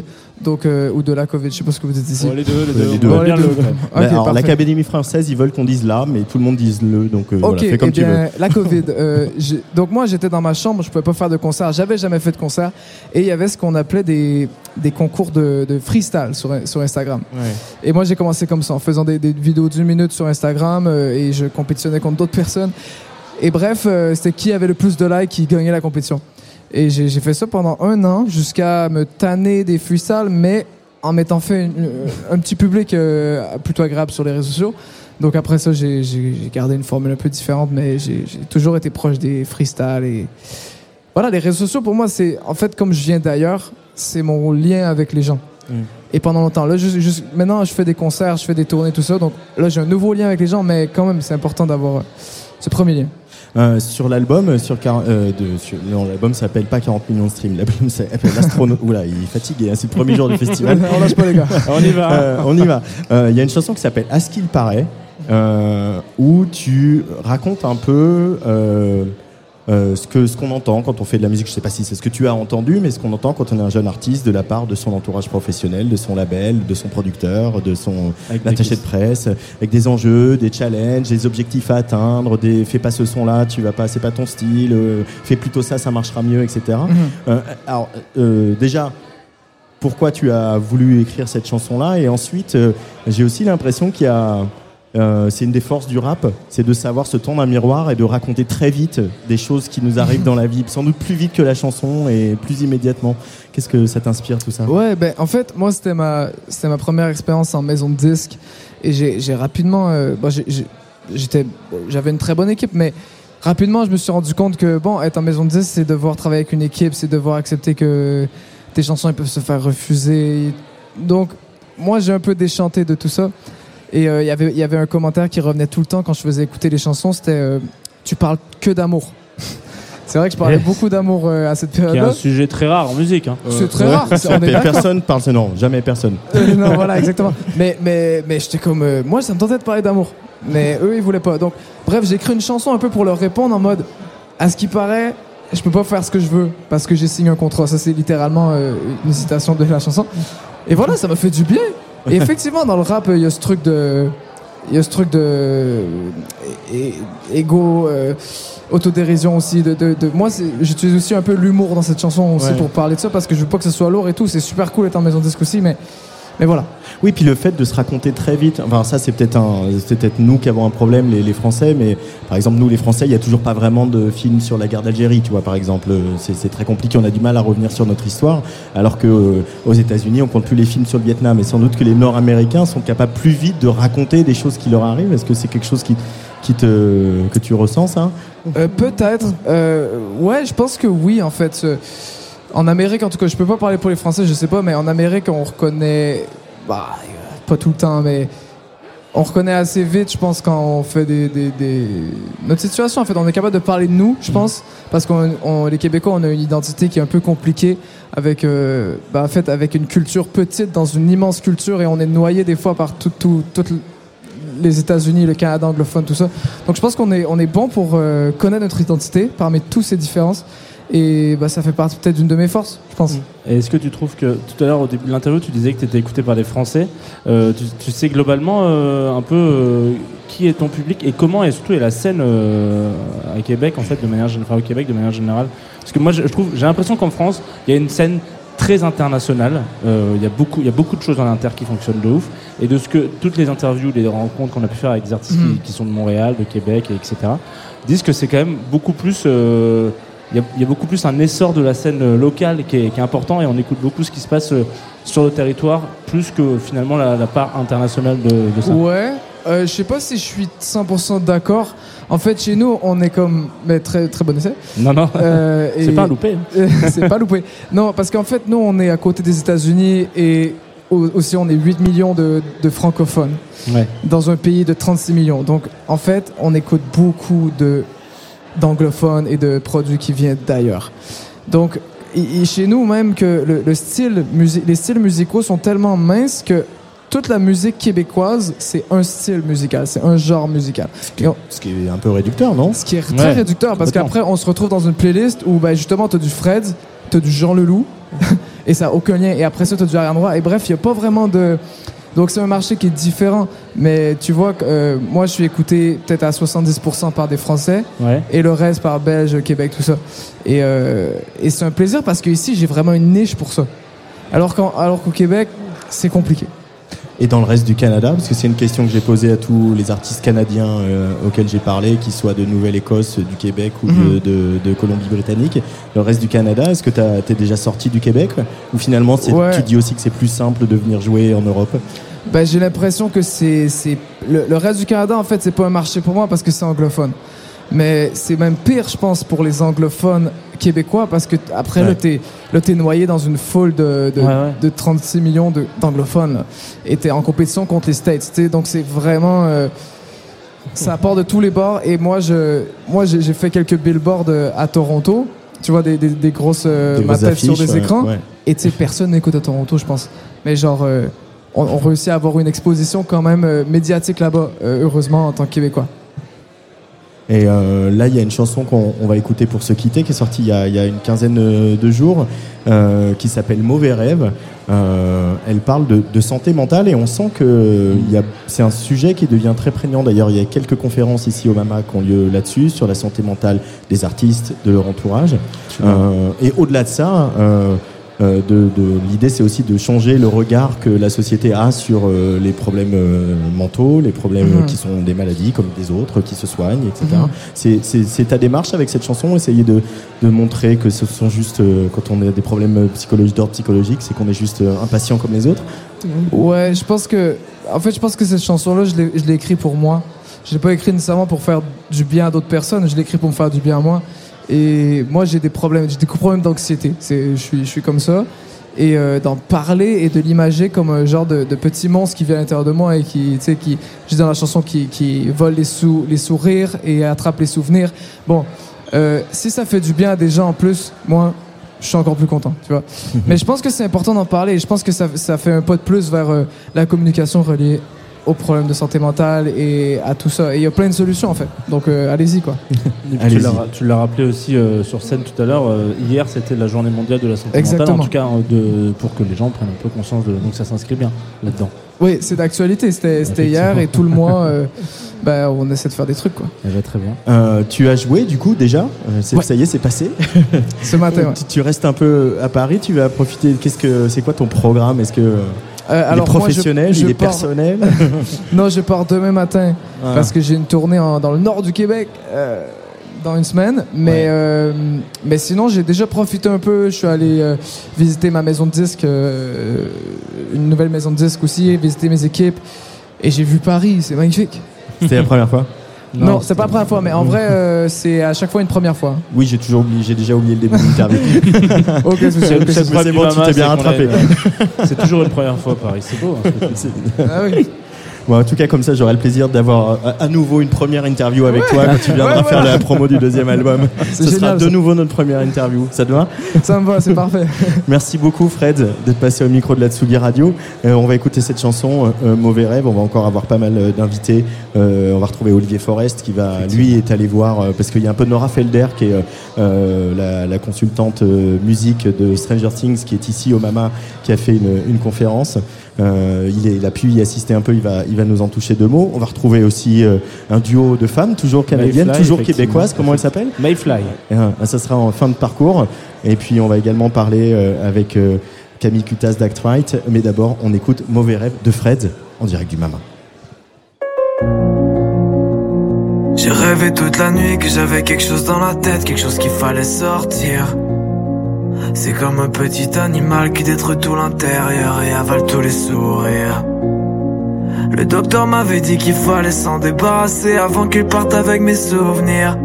donc euh, ou de la Covid. Je sais pas ce que vous dites ici. Bon, les deux, les deux. Les deux. on va Ouais, bien les le- deux. alors, l'Académie française, ils veulent qu'on dise là, mais tout le monde dise le, donc euh, voilà, Ok, fais comme eh tu veux. bien, la Covid. euh, donc moi, j'étais dans ma chambre, je pouvais pas faire de concert. J'avais jamais fait de concert, et il y avait ce qu'on appelait des, des concours de, de freestyle sur, sur Instagram. Et moi, j'ai commencé comme ça, en faisant des, des vidéos d'une minute sur Instagram, euh, et je compétitionnais contre d'autres personnes. Et bref, euh, c'était qui avait le plus de likes qui gagnait la compétition. Et j'ai fait ça pendant un an, jusqu'à me tanner des freestyles, mais en m'étant fait une- un petit public euh, plutôt agréable sur les réseaux sociaux. Donc après ça, j'ai gardé une formule un peu différente, mais j'ai toujours été proche des freestyles. Et voilà, les réseaux sociaux, pour moi, c'est en fait, comme je viens d'ailleurs, c'est mon lien avec les gens. Mm. Et pendant longtemps, là, juste, juste- maintenant, je fais des concerts, je fais des tournées, tout ça. Donc là, j'ai un nouveau lien avec les gens, mais quand même, c'est important d'avoir euh, ce premier lien. Euh, sur l'album, euh, sur, euh, de, sur non, l'album s'appelle pas 40 millions de streams. L'album s'appelle l'astronaute. Oula, il est fatigué. hein, c'est le premier jour du festival. On lâche pas les gars. On y va. Euh, on y va. Euh, Il y a une chanson qui s'appelle À ce qu'il paraît, euh, où tu racontes un peu euh, euh, ce que ce qu'on entend quand on fait de la musique. Je sais pas si c'est ce que tu as entendu, mais ce qu'on entend quand on est un jeune artiste de la part de son entourage professionnel, de son label, de son producteur, de son Avec attaché de presse, avec des enjeux, des challenges, des objectifs à atteindre, des fais pas ce son-là, tu vas pas, c'est pas ton style, euh, fais plutôt ça, ça marchera mieux, etc. Euh, alors euh, déjà, pourquoi tu as voulu écrire cette chanson-là? Et ensuite, euh, j'ai aussi l'impression qu'il y a euh, c'est une des forces du rap, c'est de savoir se tendre un miroir et de raconter très vite des choses qui nous arrivent dans la vie, sans doute plus vite que la chanson et plus immédiatement. Qu'est-ce que ça t'inspire tout ça Ouais, ben en fait, moi c'était ma c'était ma première expérience en maison de disque et j'ai rapidement euh, j'étais j'avais une très bonne équipe mais rapidement je me suis rendu compte que bon être en maison de disque c'est devoir travailler avec une équipe, c'est devoir accepter que tes chansons elles peuvent se faire refuser. Donc moi j'ai un peu déchanté de tout ça et euh, il y avait il y avait un commentaire qui revenait tout le temps quand je faisais écouter les chansons, c'était euh, tu parles que d'amour. C'est vrai que je parlais Yes. beaucoup d'amour euh, à cette Qui est période-là. un sujet très rare en musique. hein. C'est très rare, c'est- on est. Personne parle, non, jamais personne. Euh, non, voilà, exactement. Mais, mais, mais j'étais comme. euh, moi, ça me tentait de parler d'amour. Mais eux, ils voulaient pas. Donc, bref, j'ai écrit une chanson un peu pour leur répondre en mode À ce qui paraît, je peux pas faire ce que je veux parce que j'ai signé un contrat. Ça, c'est littéralement euh, une citation de la chanson. Et voilà, ça m'a fait du bien. Et effectivement, dans le rap, il y a ce truc de. Il y a ce truc de. égo. euh, autodérision aussi de, de, de- moi j'utilise aussi un peu l'humour dans cette chanson aussi Ouais. pour parler de ça parce que je veux pas que ce soit lourd et tout c'est super cool d'être en maison de disque aussi mais mais voilà Oui, puis le fait de se raconter très vite, enfin ça c'est peut-être un, c'est peut-être nous qui avons un problème, les, les Français, mais par exemple nous les Français, il y a toujours pas vraiment de film sur la guerre d'Algérie, tu vois par exemple, Euh, c'est c'est très compliqué, on a du mal à revenir sur notre histoire, alors que euh, aux États-Unis on compte plus les films sur le Vietnam, et sans doute que les Nord-Américains sont capables plus vite de raconter des choses qui leur arrivent. Est-ce que c'est quelque chose qui, qui te, que tu ressens ça? Euh, Peut-être. Euh, ouais, je pense que oui, en fait. Euh, En Amérique, en tout cas, je peux pas parler pour les Français, je sais pas, mais en Amérique, on reconnaît. Bah, pas tout le temps, mais. On reconnaît assez vite, je pense, quand on fait des, Notre situation, en fait, on est capable de parler de nous, je pense, parce on- les Québécois, on a une identité qui est un peu compliquée, avec, euh, bah, en fait, avec une culture petite dans une immense culture, et on est noyé des fois par tout, les États-Unis, le Canada anglophone, tout ça. Donc je pense qu'on est, on est bon pour euh, connaître notre identité parmi toutes ces différences. Et bah, ça fait partie peut-être d'une de mes forces, je pense. Et est-ce que tu trouves que tout à l'heure au début de l'interview, tu disais que tu étais écouté par des Français Euh, tu, tu sais globalement euh, un peu euh, qui est ton public et comment et surtout est la scène à Québec en fait de manière générale, enfin, au Québec de manière générale? Parce que moi je, je trouve j'ai l'impression qu'en France il y a une scène très internationale. Il y a beaucoup il y a beaucoup de choses en inter qui fonctionnent de ouf et de ce que toutes les interviews, les rencontres qu'on a pu faire avec des artistes Mhm. qui, qui sont de Montréal, de Québec, et etc. disent que c'est quand même beaucoup plus il y, a, il y a beaucoup plus un essor de la scène euh, locale qui est, qui est important et on écoute beaucoup ce qui se passe euh, sur le territoire plus que finalement la, la part internationale de, de ça. Ouais, euh, je sais pas si je suis 100% d'accord. En fait, chez nous, on est comme. Mais très, très bon essai. Non, non, Euh, c'est pas loupé. c'est pas loupé. Non, parce qu'en fait, nous, on est à côté des États-Unis et au- aussi, on est 8 millions de, de francophones Ouais. dans un pays de 36 millions. Donc, en fait, on écoute beaucoup de d'anglophones et de produits qui viennent d'ailleurs. Donc, et- et chez nous même que le, le style musi- les styles musicaux sont tellement minces que toute la musique québécoise, c'est un style musical, c'est un genre musical. Et on- Ce qui est un peu réducteur, non? Ce qui est très Ouais, réducteur parce qu'après on se retrouve dans une playlist où ben, justement tu as du Fred, t'as du Jean Leloup, et ça a aucun lien. Et après ça, t'as du Ariane Roy. Et bref, il n'y a pas vraiment de. Donc c'est un marché qui est différent. Mais tu vois, que, euh, moi, je suis écouté peut-être à 70% par des Français Ouais. et le reste par Belge, Québec, tout ça. Et, euh, et c'est un plaisir parce que ici j'ai vraiment une niche pour ça. Alors qu'au Québec, c'est compliqué. Et dans le reste du Canada, parce que c'est une question que j'ai posée à tous les artistes canadiens euh, auxquels j'ai parlé, qu'ils soient de Nouvelle-Écosse, du Québec ou de, Mhm. de- de Colombie-Britannique. Le reste du Canada, est-ce que tu es déjà sorti du Québec Ou finalement, Ouais. tu dis aussi que c'est plus simple de venir jouer en Europe? Ben, j'ai l'impression que c'est c'est le, le reste du Canada en fait c'est pas un marché pour moi parce que c'est anglophone. Mais c'est même pire je pense pour les anglophones québécois parce que après Ouais. t'es là t'es noyé dans une foule de de, Ouais, ouais. de 36 millions d'anglophones et t'es en compétition contre les States. tu sais. Donc c'est vraiment euh, ça part de tous les bords et moi je moi j'ai fait quelques billboards euh, à Toronto. Tu vois des, des, des grosses euh, Des grosses tête sur affiches, des écrans. Et tu sais, personne n'écoute à Toronto, je pense. Mais genre, euh, on, on réussit à avoir une exposition quand même euh, médiatique là-bas, euh, heureusement, en tant que Québécois. Et euh, là, il y a une chanson qu'on on va écouter pour se quitter, qui est sortie il y a, il y a une quinzaine de jours, euh, qui s'appelle Mauvais rêve. Euh, elle parle de, de santé mentale et on sent que il y a- c'est un sujet qui devient très prégnant. D'ailleurs, il y a quelques conférences ici au MAMA qui ont lieu là-dessus, sur la santé mentale des artistes, de leur entourage. Euh, et au-delà de ça, de, de- l'idée c'est aussi de changer le regard que la société a sur euh, les problèmes euh, mentaux, les problèmes Mhm. qui sont des maladies comme des autres, qui se soignent, etc. Mhm. C'est- ta démarche avec cette chanson, essayer de, de montrer que ce sont juste, euh, quand on a des problèmes psychologiques d'ordre psychologique, c'est qu'on est juste euh, impatient comme les autres? Ouais, je pense que. En fait, je pense que cette chanson-là, je l'ai je l'ai écrite pour moi. Je l'ai pas écrite nécessairement pour faire du bien à d'autres personnes, je l'ai écrit pour me faire du bien à moi. Et moi, j'ai des problèmes, j'ai des problèmes d'anxiété. Je suis, je suis comme ça. Et euh, d'en parler et de l'imager comme un genre de, de petit monstre qui vit à l'intérieur de moi et qui, tu sais, qui, je dis dans la chanson, qui, qui vole les sourires et attrape les souvenirs. Bon, euh, si ça fait du bien à des gens en plus, moi, je suis encore plus content, tu vois. Mais je pense que c'est important d'en parler et je pense que ça, ça fait un pas de plus vers euh, la communication reliée aux problèmes de santé mentale et à tout ça. Et il y a plein de solutions en fait. Donc euh, allez-y quoi. Et puis Allez-y. tu l'as- rappelé aussi euh, sur scène tout à l'heure. euh, hier, c'était la journée mondiale de la santé mentale. Exactement. En tout cas, euh, de, pour que les gens prennent un peu conscience de. Donc ça s'inscrit bien là-dedans. Oui, c'est d'actualité. C'était hier et tout le mois, euh, ben, on essaie de faire des trucs quoi. Elle va très bien. Euh, tu as joué du coup déjà Euh, Ouais. Ça y est, c'est passé. Ce matin, ouais. tu, tu restes un peu à Paris, tu vas profiter. Qu'est-ce que c'est quoi ton programme? Est-ce que euh, Euh, il est moi, je- professionnel, je il est pars- personnel Non, je pars demain matin Ah. parce que j'ai une tournée en- dans le nord du Québec euh, dans une semaine. Mais, Ouais. euh, mais sinon, j'ai déjà profité un peu. Je suis allé euh, visiter ma maison de disques, euh, une nouvelle maison de disques aussi, visiter mes équipes. Et j'ai vu Paris, c'est magnifique. C'était la première fois? Non, c'est pas la première fois, mais en vrai, euh, c'est à chaque fois une première fois. Oui, j'ai toujours oublié, j'ai déjà oublié le début de l'interview. Ok, c'est bon, tu t'es bien rattrapé. est- C'est toujours une première fois, Paris. C'est beau. hein, ce. Ah oui. Bon, en tout cas, comme ça, j'aurai le plaisir d'avoir euh, à nouveau une première interview avec toi quand tu viendras Ouais, faire voilà. la promo du deuxième album. Ce sera de ça. nouveau notre première interview. Ça te va Ça me va, c'est parfait. Merci beaucoup, Fred, d'être passé au micro de la Tsugi Radio. Euh, on va écouter cette chanson, euh, Mauvais rêve. On va encore avoir pas mal euh, d'invités. Euh, on va retrouver Olivier Forest qui va, lui, est allé voir, euh, parce qu'il y a un peu Nora Felder qui est euh, euh, la, la consultante euh, musique de Stranger Things qui est ici au Mama, qui a fait une, une conférence. Euh, il, est, il a pu y assister un peu, il va, il va nous en toucher deux mots. On va retrouver aussi euh, un duo de femmes, toujours canadiennes, Mayfly, toujours québécoises. Comment elle s'appelle Mayfly. ah, ça sera en fin de parcours. Et puis on va également parler euh, avec euh, Camille Cutas d'Act Right. Mais d'abord, on écoute Mauvais rêve de Fred en direct du Mama. J'ai rêvé toute la nuit que j'avais quelque chose dans la tête, quelque chose qu'il fallait sortir. C'est comme un petit animal qui détruit tout l'intérieur et avale tous les sourires. Le docteur m'avait dit qu'il fallait s'en débarrasser avant qu'il parte avec mes souvenirs.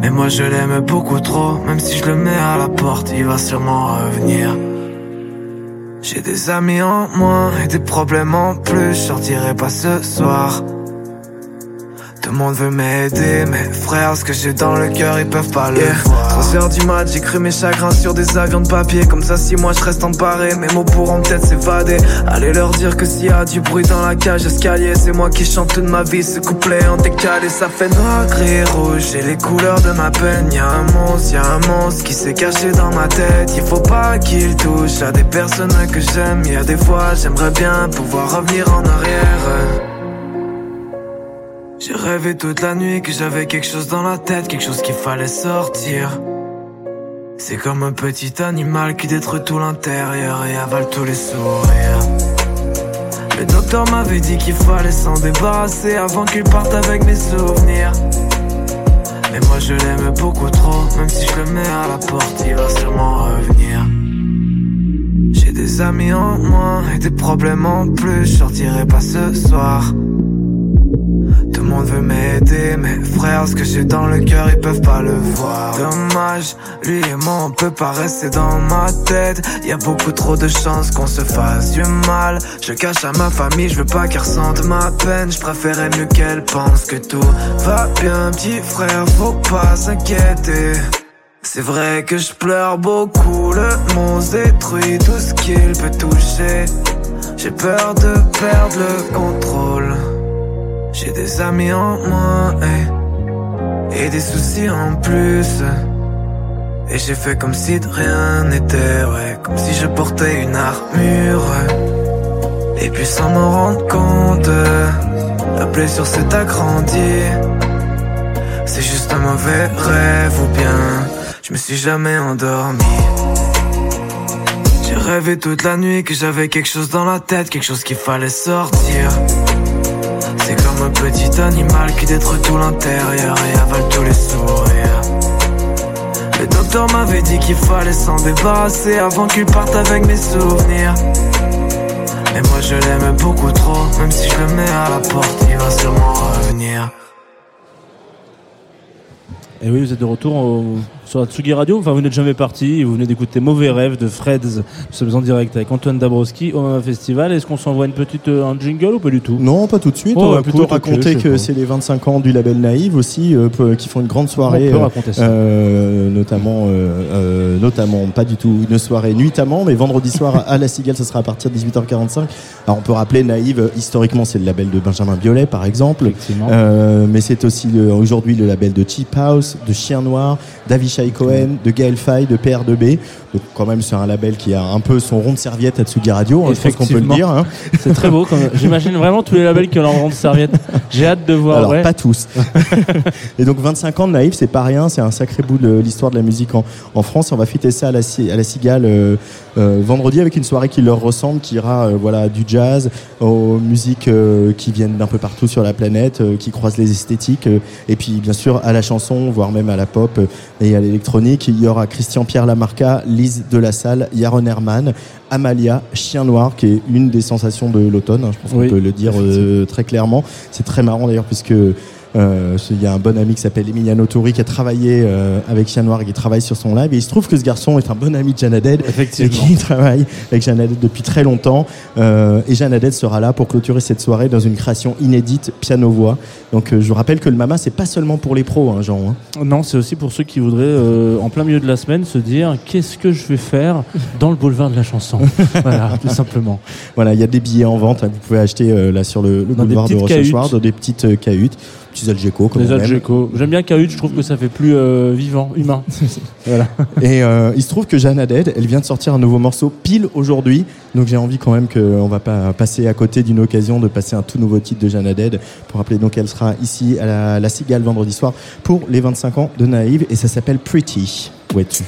Mais moi je l'aime beaucoup trop, même si je le mets à la porte, il va sûrement revenir. J'ai des amis en moins et des problèmes en plus, je sortirai pas ce soir. Tout le monde veut m'aider, mais frère, ce que j'ai dans le cœur, ils peuvent pas le voir. 3 heures du mat, j'écris mes chagrins sur des avions de papier. Comme ça, si moi je reste emparé, mes mots pourront peut-être s'évader. Allez leur dire que s'il y a du bruit dans la cage escalier, c'est moi qui chante toute ma vie. Ce couplet en décalé, ça fait noir, gris, rouge. Et les couleurs de ma peine, y a un monstre, y a un monstre qui s'est caché dans ma tête. Il faut pas qu'il touche à des personnes que j'aime. Y a des fois, j'aimerais bien pouvoir revenir en arrière. J'ai rêvé toute la nuit que j'avais quelque chose dans la tête, quelque chose qu'il fallait sortir. C'est comme un petit animal qui détruit tout l'intérieur et avale tous les sourires. Le docteur m'avait dit qu'il fallait s'en débarrasser avant qu'il parte avec mes souvenirs. Mais moi je l'aime beaucoup trop, même si je le mets à la porte, il va sûrement revenir. J'ai des amis en moins et des problèmes en plus, je sortirai pas ce soir. Le monde veut m'aider, mais frère, ce que j'ai dans le cœur, ils peuvent pas le voir. Dommage, lui et moi, on peut pas rester dans ma tête. Y a beaucoup trop de chances qu'on se fasse du mal. Je cache à ma famille, je veux pas qu'elle ressente ma peine. Je préférais mieux qu'elle pense que tout va bien, petit frère, faut pas s'inquiéter. C'est vrai que je pleure beaucoup, le monstre détruit tout ce qu'il peut toucher. J'ai peur de perdre le contrôle. J'ai des amis en moins et des soucis en plus. Et j'ai fait comme si de rien n'était, ouais, comme si je portais une armure. Et puis sans m'en rendre compte, la blessure s'est agrandie. C'est juste un mauvais rêve ou bien je me suis jamais endormi. J'ai rêvé toute la nuit que j'avais quelque chose dans la tête, quelque chose qu'il fallait sortir. Un petit animal qui détruit tout l'intérieur et avale tous les sourires. Le docteur m'avait dit qu'il fallait s'en débarrasser avant qu'il parte avec mes souvenirs. Mais moi je l'aime beaucoup trop, même si je le mets à la porte, il va sûrement revenir. Et oui, vous êtes de retour au- sur la Tsugi Radio. Enfin, vous n'êtes jamais parti. Vous venez d'écouter Mauvais Rêve de Freds. Nous sommes en direct avec Antoine Dabrowski au Festival. Est-ce qu'on s'envoie une petite, euh, un jingle ou pas du tout? Non, pas tout de suite. Oh, on va plutôt raconter que c'est les 25 ans du label Naïve aussi, euh, qui font une grande soirée, On peut euh, raconter ça. euh, notamment, notamment, pas du tout une soirée nuitamment, mais vendredi soir à La Cigale, ça sera à partir de 18h45. Alors on peut rappeler Naïve, historiquement c'est le label de Benjamin Biolay par exemple, mais c'est aussi aujourd'hui le label de Cheap House, de Chien Noir, de Gaël Faye, de PR2B. Donc quand même c'est un label qui a un peu son rond de serviette à Tsugi Radio, hein, je pense qu'on peut le dire. hein. C'est très beau. J'imagine vraiment tous les labels qui ont leur rond de serviette. J'ai hâte de voir. Alors ouais. pas tous. et donc 25 ans de Naïf, c'est pas rien, c'est un sacré bout de l'histoire de la musique en, en France. On va fêter ça à la, à la Cigale euh, euh, vendredi avec une soirée qui leur ressemble, qui ira euh, voilà du jazz aux musiques qui viennent d'un peu partout sur la planète, qui croisent les esthétiques, et puis bien sûr à la chanson, voire même à la pop et à l'électronique. Il y aura Christian Pierre Lamarca, Lise de la Salle, Yaron Herman. Amalia, Chien Noir, qui est une des sensations de l'automne, hein, je pense qu'on peut le dire euh, très clairement. C'est très marrant d'ailleurs, puisque il y a un bon ami qui s'appelle Emiliano Tori qui a travaillé euh, avec Chien Noir et qui travaille sur son live. Et il se trouve que ce garçon est un bon ami de Jeanne Haddad et qui travaille avec Jeanne Haddad depuis très longtemps. Euh, et Jeanne Haddad sera là pour clôturer cette soirée dans une création inédite piano-voix. Donc euh, je vous rappelle que le Mama, c'est pas seulement pour les pros, hein, Jean. hein. Non, c'est aussi pour ceux qui voudraient, euh, en plein milieu de la semaine, se dire qu'est-ce que je vais faire dans le boulevard de la chanson? voilà, tout simplement. Voilà, il y a des billets en vente. hein, vous pouvez acheter euh, là sur le, boulevard de Rochechouart, dans des petites euh, cahutes, petits Algeco comme Les on aime. Algeco. J'aime bien Cahut, je trouve que ça fait plus euh, vivant, humain. voilà. Et euh, il se trouve que Jeanne Haddad, elle vient de sortir un nouveau morceau pile aujourd'hui. Donc j'ai envie quand même qu'on va pas passer à côté d'une occasion de passer un tout nouveau titre de Jeanne Haddad. Pour rappeler donc elle sera ici à la, la Cigale vendredi soir pour les 25 ans de Naïve et ça s'appelle Pretty. Où es-tu?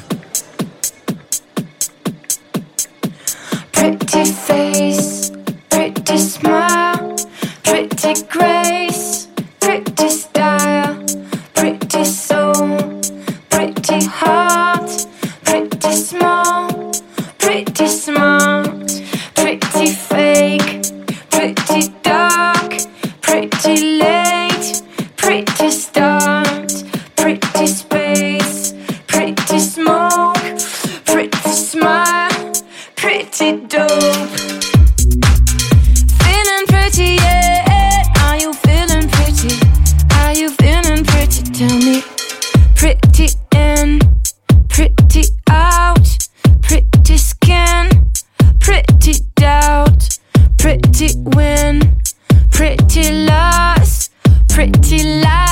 she lies.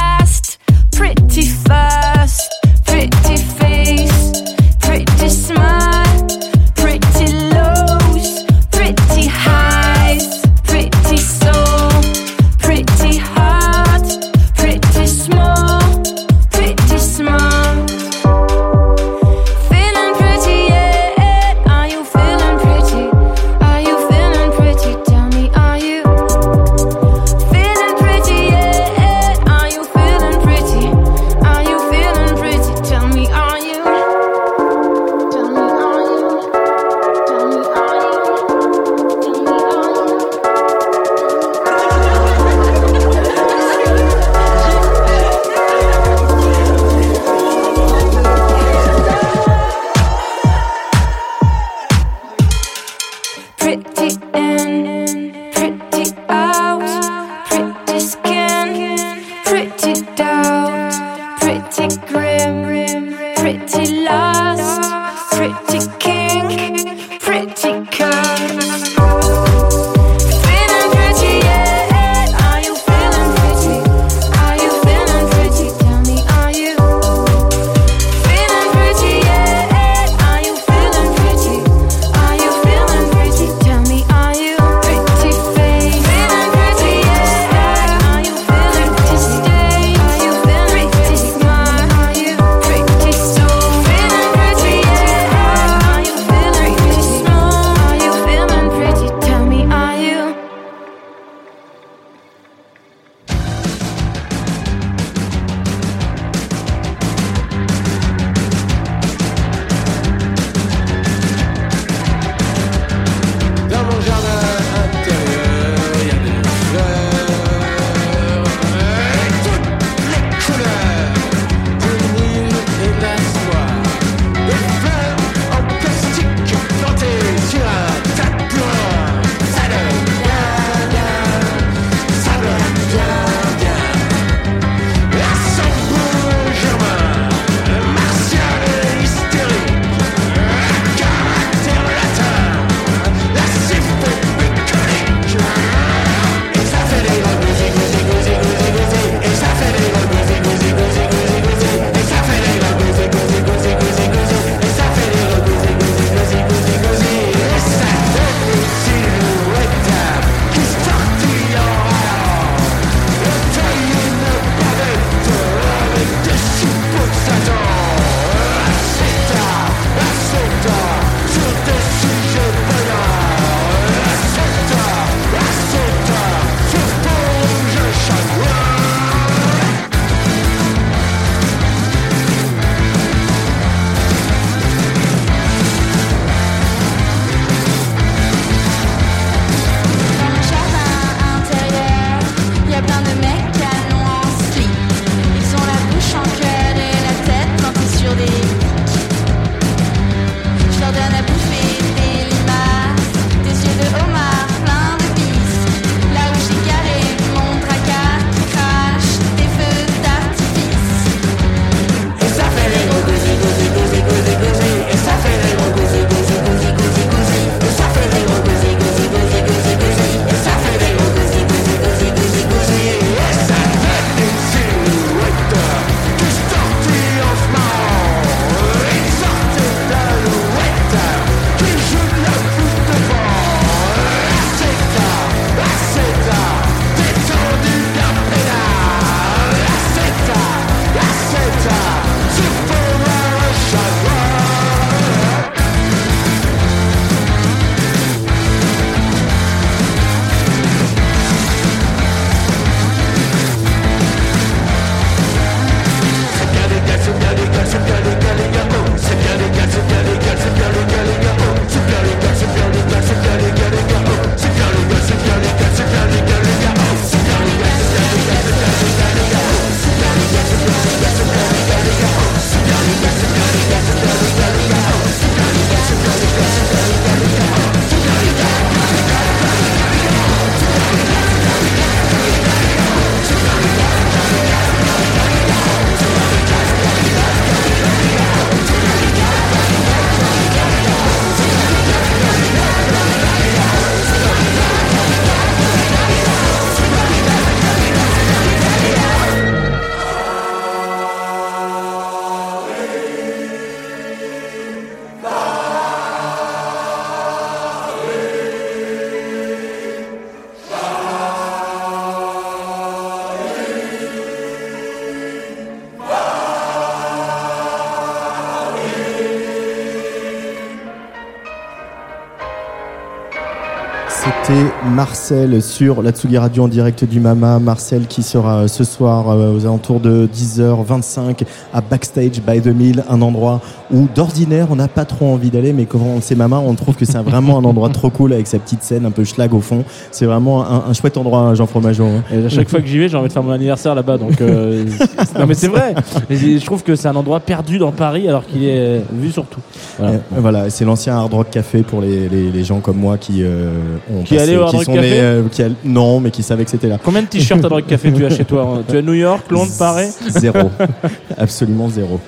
Marcel sur la Tsugi Radio en direct du Mama. Marcel qui sera euh, ce soir euh, aux alentours de 10h25 à Backstage by the Mill, un endroit où d'ordinaire on n'a pas trop envie d'aller, mais quand on sait Mama, on trouve que c'est vraiment un endroit trop cool avec sa petite scène un peu schlag au fond. C'est vraiment un, un chouette endroit, Jean Fromageau. hein. Et à chaque fois que j'y vais, j'ai envie de faire mon anniversaire là-bas. Donc, euh, non, mais c'est vrai. Je trouve que c'est un endroit perdu dans Paris alors qu'il est vu sur tout. Voilà. Euh, voilà, c'est l'ancien Hard Rock Café pour les, les, les gens comme moi qui euh, ont Qui allaient au Hard qui Rock sont Café nés, euh, qui non, mais qui savaient que c'était là. Combien de t-shirts à Drogue Café tu as chez toi hein Tu as New York, Londres, Paris Zéro, absolument zéro.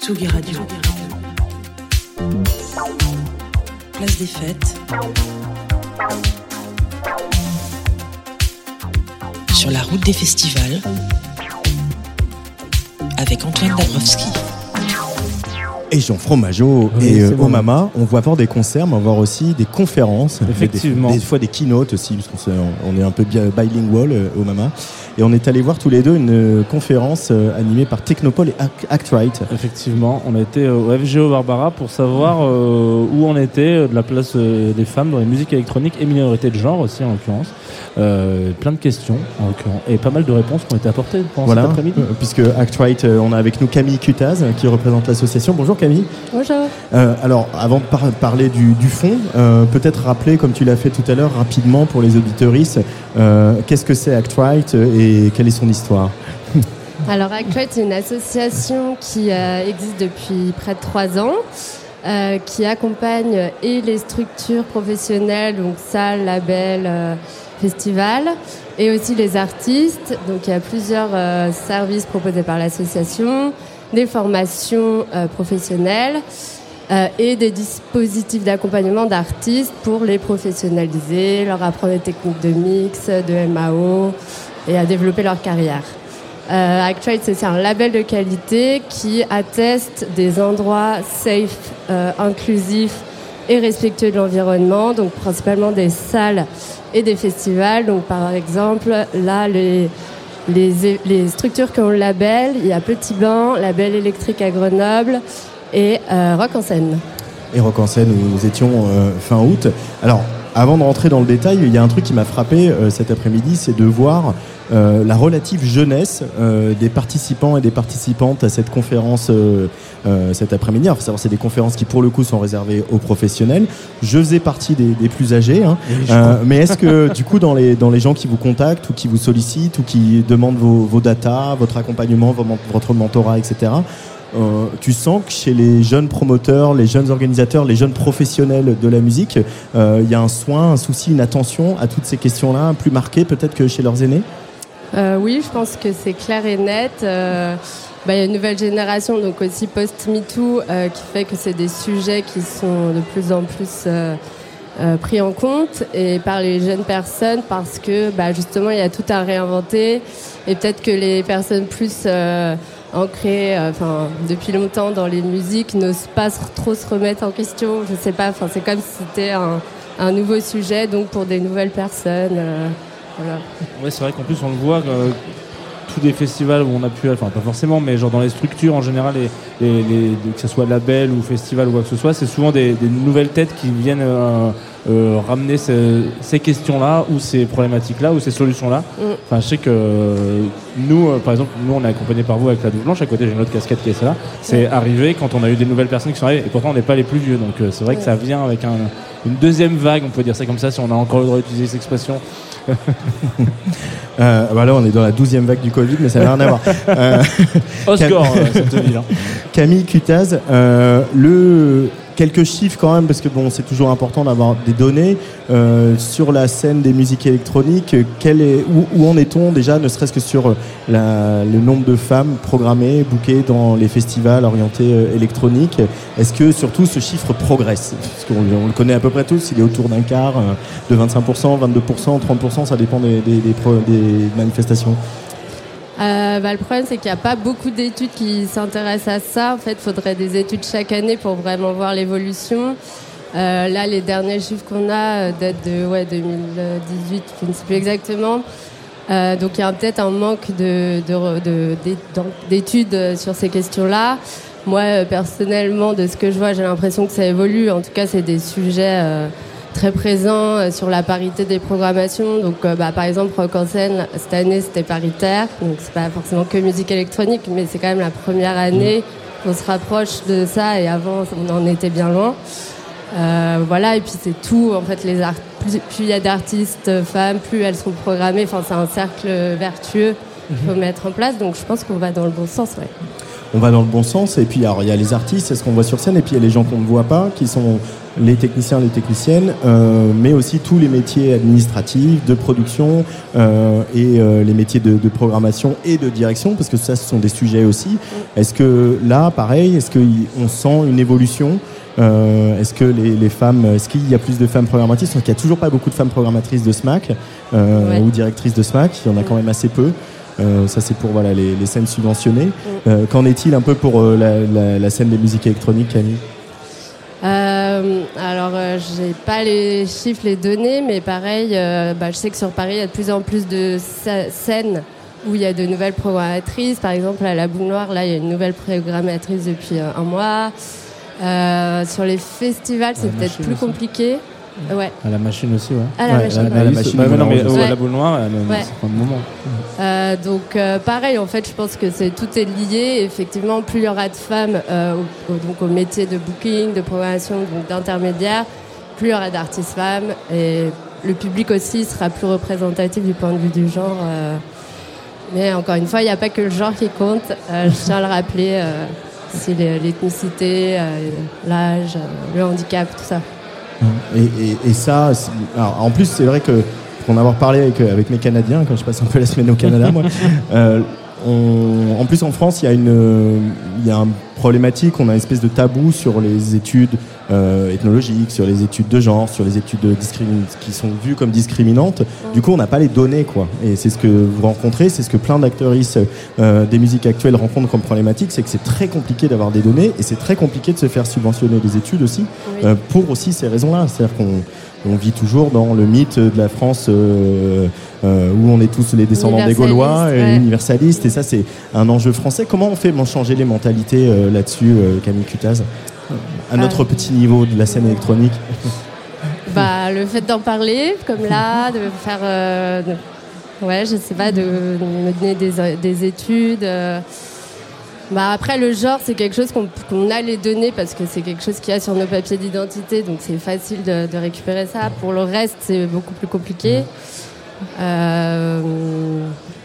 Tsugi Radio. Place des fêtes. Sur la route des festivals. Avec Antoine Dabrowski. Et Jean Fromageau Oui, et euh, bon. au Mama, on va voir des concerts, mais on va voir aussi des conférences. Effectivement. Des, des fois des keynotes aussi, parce qu'on on est un peu bi- bilingual euh, au Mama. Et on est allé voir tous les deux une euh, conférence euh, animée par Technopole et Act- Actright. Effectivement, on a été au FGO Barbara pour savoir euh, où on était euh, de la place euh, des femmes dans les musiques électroniques et minorités de genre aussi en l'occurrence. Euh, plein de questions en l'occurrence et pas mal de réponses qui ont été apportées pendant Voilà, cet après-midi. euh, puisque Actright, euh, on a avec nous Camille Cutaz euh, qui représente l'association. Bonjour Camille. Bonjour. Euh, alors, avant de par- parler du, du fond, euh, peut-être rappeler, comme tu l'as fait tout à l'heure, rapidement pour les auditeuristes, euh, qu'est-ce que c'est Actright et quelle est son histoire? Alors Actuate, c'est une association qui euh, existe depuis près de trois ans, euh, qui accompagne et les structures professionnelles, donc salles, labels, euh, festivals, et aussi les artistes. Donc il y a plusieurs euh, services proposés par l'association, des formations euh, professionnelles. et des dispositifs d'accompagnement d'artistes pour les professionnaliser, leur apprendre des techniques de mix, de MAO et à développer leur carrière. Euh, Actuate, c'est un label de qualité qui atteste des endroits safe, euh, inclusifs et respectueux de l'environnement, donc principalement des salles et des festivals. Donc par exemple, là, les, les, les structures qui ont le label, il y a Petit Bain, Label électrique à Grenoble et euh, Rock en scène. et Rock en scène où nous étions euh, fin août. Alors, avant de rentrer dans le détail, il y a un truc qui m'a frappé euh, cet après-midi, c'est de voir euh, la relative jeunesse euh, des participants et des participantes à cette conférence euh, euh, cet après-midi. Alors, faut savoir, c'est des conférences qui, pour le coup, sont réservées aux professionnels. Je faisais partie des, des plus âgés. hein. Euh, mais est-ce que, du coup, dans les, dans les gens qui vous contactent ou qui vous sollicitent ou qui demandent vos, vos datas, votre accompagnement, votre mentorat, etc., euh, tu sens que chez les jeunes promoteurs, les jeunes organisateurs, les jeunes professionnels de la musique, euh, il y a un soin, un souci, une attention à toutes ces questions-là, plus marquée peut-être que chez leurs aînés? Euh, oui, je pense que c'est clair et net. Euh, bah, il y a une nouvelle génération, donc aussi post-MeToo, euh, qui fait que c'est des sujets qui sont de plus en plus euh, euh, pris en compte et par les jeunes personnes parce que bah, justement il y a tout à réinventer et peut-être que les personnes plus euh, ancrées, depuis longtemps dans les musiques, n'osent pas trop se remettre en question. Je sais pas. Enfin, c'est comme si c'était un, un nouveau sujet, donc pour des nouvelles personnes. Voilà. Ouais, c'est vrai qu'en plus on le voit. euh, tous des festivals où on a pu, enfin pas forcément, mais genre dans les structures en général, les, que ce soit label ou festival ou quoi que ce soit, c'est souvent des, des nouvelles têtes qui viennent euh, euh, ramener ce- ces questions-là ou ces problématiques-là ou ces solutions-là. Mm. Enfin, je sais que euh, nous, euh, par exemple, nous on est accompagné par vous avec la double blanche. À côté, j'ai une autre casquette qui est celle-là. C'est arrivé quand on a eu des nouvelles personnes qui sont arrivées et pourtant on n'est pas les plus vieux. Donc euh, c'est vrai que ça vient avec un- une deuxième vague, on peut dire ça comme ça, si on a encore le droit d'utiliser cette expression. euh, bah Là, on est dans la douzième vague du Covid, mais ça n'a rien à voir. Euh, Au score, euh, cette ville. hein. Camille Cutaz, euh, le quelques chiffres quand même parce que bon c'est toujours important d'avoir des données. Euh, sur la scène des musiques électroniques quel est où, où en est-on déjà ne serait-ce que sur la- le nombre de femmes programmées bookées dans les festivals orientés euh, électroniques? Est-ce que surtout ce chiffre progresse? Parce qu'on on le connaît à peu près tous il est autour d'un quart euh, de 25% 22% 30% ça dépend des, des- des des manifestations Euh, bah, le problème, c'est qu'il n'y a pas beaucoup d'études qui s'intéressent à ça. En fait, il faudrait des études chaque année pour vraiment voir l'évolution. Euh, là, les derniers chiffres qu'on a euh, datent de ouais, 2018, je ne sais plus exactement. Euh, donc, il y a peut-être un manque d'études sur ces questions-là. moi, personnellement, de ce que je vois, j'ai l'impression que ça évolue. En tout cas, c'est des sujets très présents euh, sur la parité des programmations. Donc, euh, bah, par exemple, Rock en scène, cette année, c'était paritaire. Donc, c'est pas forcément que musique électronique, mais c'est quand même la première année qu'on se rapproche de ça. Et avant, on en était bien loin. Euh, voilà, et puis c'est tout. En fait, les art- plus il y a d'artistes euh, femmes, plus elles sont programmées. Enfin, c'est un cercle vertueux qu'il faut mettre en place. Donc, je pense qu'on va dans le bon sens. Ouais. On va dans le bon sens. Et puis, alors, il y a les artistes, c'est ce qu'on voit sur scène. Et puis, il y a les gens qu'on ne voit pas, qui sont les techniciens, les techniciennes, euh, mais aussi tous les métiers administratifs, de production euh, et euh, les métiers de, de programmation et de direction, parce que ça, ce sont des sujets aussi. Est-ce que là, pareil, est-ce qu'on sent une évolution euh, Est-ce que les, les femmes, est-ce qu'il y a plus de femmes programmatrices? Qu'il n'y a toujours pas beaucoup de femmes programmatrices de SMAC euh, Ouais. ou directrices de SMAC. Il y en a quand même assez peu. Euh, ça, c'est pour voilà, les, les scènes subventionnées. Euh, Qu'en est-il un peu pour euh, la, la- la scène des musiques électroniques, Camille alors, j'ai pas les chiffres, les données, mais pareil, bah, je sais que sur Paris, il y a de plus en plus de sc- scènes où il y a de nouvelles programmatrices. Par exemple, à la Boule Noire, là, il y a une nouvelle programmatrice depuis un mois. Sur les festivals, c'est peut-être plus compliqué. Ouais. À la machine aussi, ouais. À la Ouais, machine. à la machine, non, mais Ouais. la boule noire, Ouais. un certain moment. Euh, donc euh, pareil, en fait, je pense que c'est tout est lié. Effectivement, plus il y aura de femmes euh, au, donc au métier de booking, de programmation, donc d'intermédiaire, plus il y aura d'artistes femmes et le public aussi sera plus représentatif du point de vue du genre. euh. mais encore une fois, il n'y a pas que le genre qui compte. Euh, je tiens à le rappeler. euh, c'est l'ethnicité, l'âge, le handicap, tout ça. Et, et- et ça, alors, en plus, c'est vrai que pour en avoir parlé avec, avec mes Canadiens, quand je passe un peu la semaine au Canada, moi, euh, on- en plus en France, il y a une, il y a une problématique, on a une espèce de tabou sur les études euh, ethnologiques, sur les études de genre, sur les études de qui sont vues comme discriminantes. Du coup, on n'a pas les données, quoi. Et c'est ce que vous rencontrez, c'est ce que plein d'actrices euh, des musiques actuelles rencontrent comme problématique, c'est que c'est très compliqué d'avoir des données et c'est très compliqué de se faire subventionner des études aussi, Oui. euh, pour aussi ces raisons-là. C'est-à-dire qu'on on vit toujours dans le mythe de la France euh, euh, où on est tous les descendants des Gaulois, ouais. universalistes, et ça c'est un enjeu français. Comment on fait changer les mentalités euh, là-dessus, euh, Camille Cutaz? À notre Euh, petit niveau de la scène électronique Bah, le fait d'en parler, comme là, de faire. euh, de- ouais, je sais pas, de, de me donner des, des études. euh. Bah, après, le genre, c'est quelque chose qu'on a les données parce que c'est quelque chose qu'il y a sur nos papiers d'identité, donc c'est facile de, de récupérer ça. Pour le reste, c'est beaucoup plus compliqué. Euh,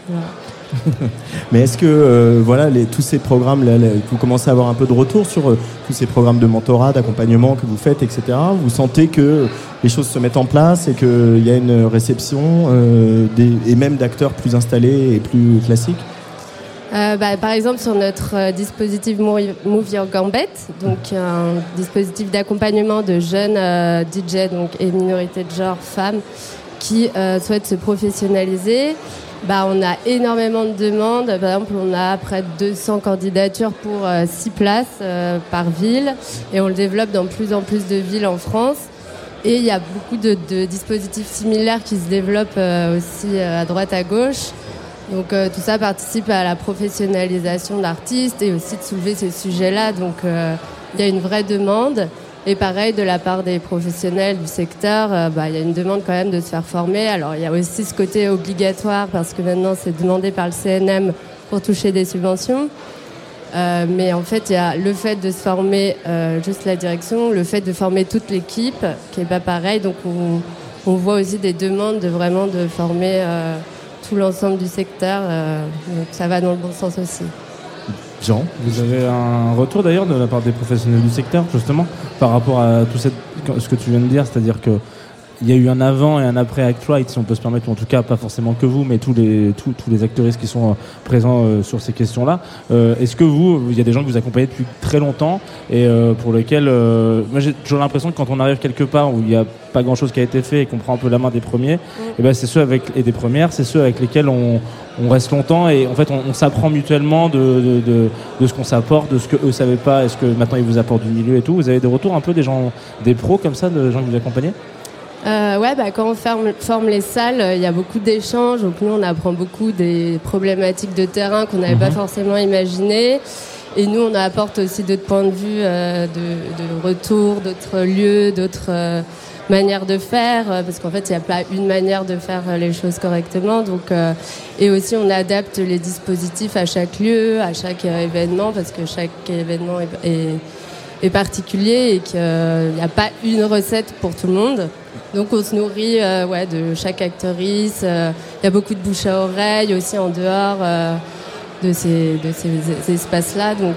voilà. Mais est-ce que euh, voilà tous ces programmes, vous commencez à avoir un peu de retour sur euh, tous ces programmes de mentorat, d'accompagnement que vous faites, etc. Vous sentez que les choses se mettent en place et qu'il y a une réception euh, et même d'acteurs plus installés et plus classiques? Euh, bah, par exemple, sur notre euh, dispositif Move Your Gambit, donc un dispositif d'accompagnement de jeunes euh, DJ donc, et minorités de genre femmes qui euh, souhaitent se professionnaliser. Bah, on a énormément de demandes. Par exemple, on a près de 200 candidatures pour 6 places euh, par ville et on le développe dans plus en plus de villes en France. Et il y a beaucoup de, dispositifs similaires qui se développent euh, aussi euh, à droite, à gauche. Donc euh, tout ça participe à la professionnalisation d'artistes et aussi de soulever ces sujets-là. Donc euh, il y a une vraie demande. Et pareil, de la part des professionnels du secteur, euh, bah, il y a une demande quand même de se faire former. Alors il y a aussi ce côté obligatoire parce que maintenant c'est demandé par le CNM pour toucher des subventions. Euh, mais en fait, il y a le fait de se former euh, juste la direction, le fait de former toute l'équipe, qui est pas pareil. Donc, on, voit aussi des demandes de vraiment de former tout l'ensemble du secteur. donc ça va dans le bon sens aussi. Jean. Vous avez un retour d'ailleurs de la part des professionnels du secteur, justement, par rapport à tout ce que tu viens de dire, c'est-à-dire que il y a eu un avant et un après Act Right, si on peut se permettre, ou en tout cas pas forcément que vous, mais tous les tous, tous les acteuristes qui sont euh, présents euh, sur ces questions-là. Euh, Est-ce que vous, il y a des gens que vous accompagnez depuis très longtemps et euh, pour lesquels, euh, moi j'ai toujours l'impression que quand on arrive quelque part où il n'y a pas grand-chose qui a été fait et qu'on prend un peu la main des premiers, et ben c'est ceux avec et des premières, c'est ceux avec lesquels on, on reste longtemps et en fait on, on s'apprend mutuellement de, de, de, de ce qu'on s'apporte, de ce que eux savaient pas, est-ce que maintenant ils vous apportent du milieu et tout. Vous avez des retours un peu des gens, des pros comme ça, de gens que vous accompagnez? Euh, ouais, bah, quand on forme, forme les salles, euh, il y a beaucoup d'échanges. Donc nous, on apprend beaucoup des problématiques de terrain qu'on n'avait pas Mhm. forcément imaginées. Et nous, on apporte aussi d'autres points de vue, euh, de, de retour, d'autres lieux, d'autres euh, manières de faire, euh, parce qu'en fait, il n'y a pas une manière de faire les choses correctement. Donc, euh, et aussi, on adapte les dispositifs à chaque lieu, à chaque événement, parce que chaque événement est, est, est particulier et qu'il n'y a pas une recette pour tout le monde. Donc on se nourrit euh, ouais, de chaque actrice. euh, Il y a beaucoup de bouche à oreille aussi en dehors euh, de ces, de ces, ces espaces-là. Donc,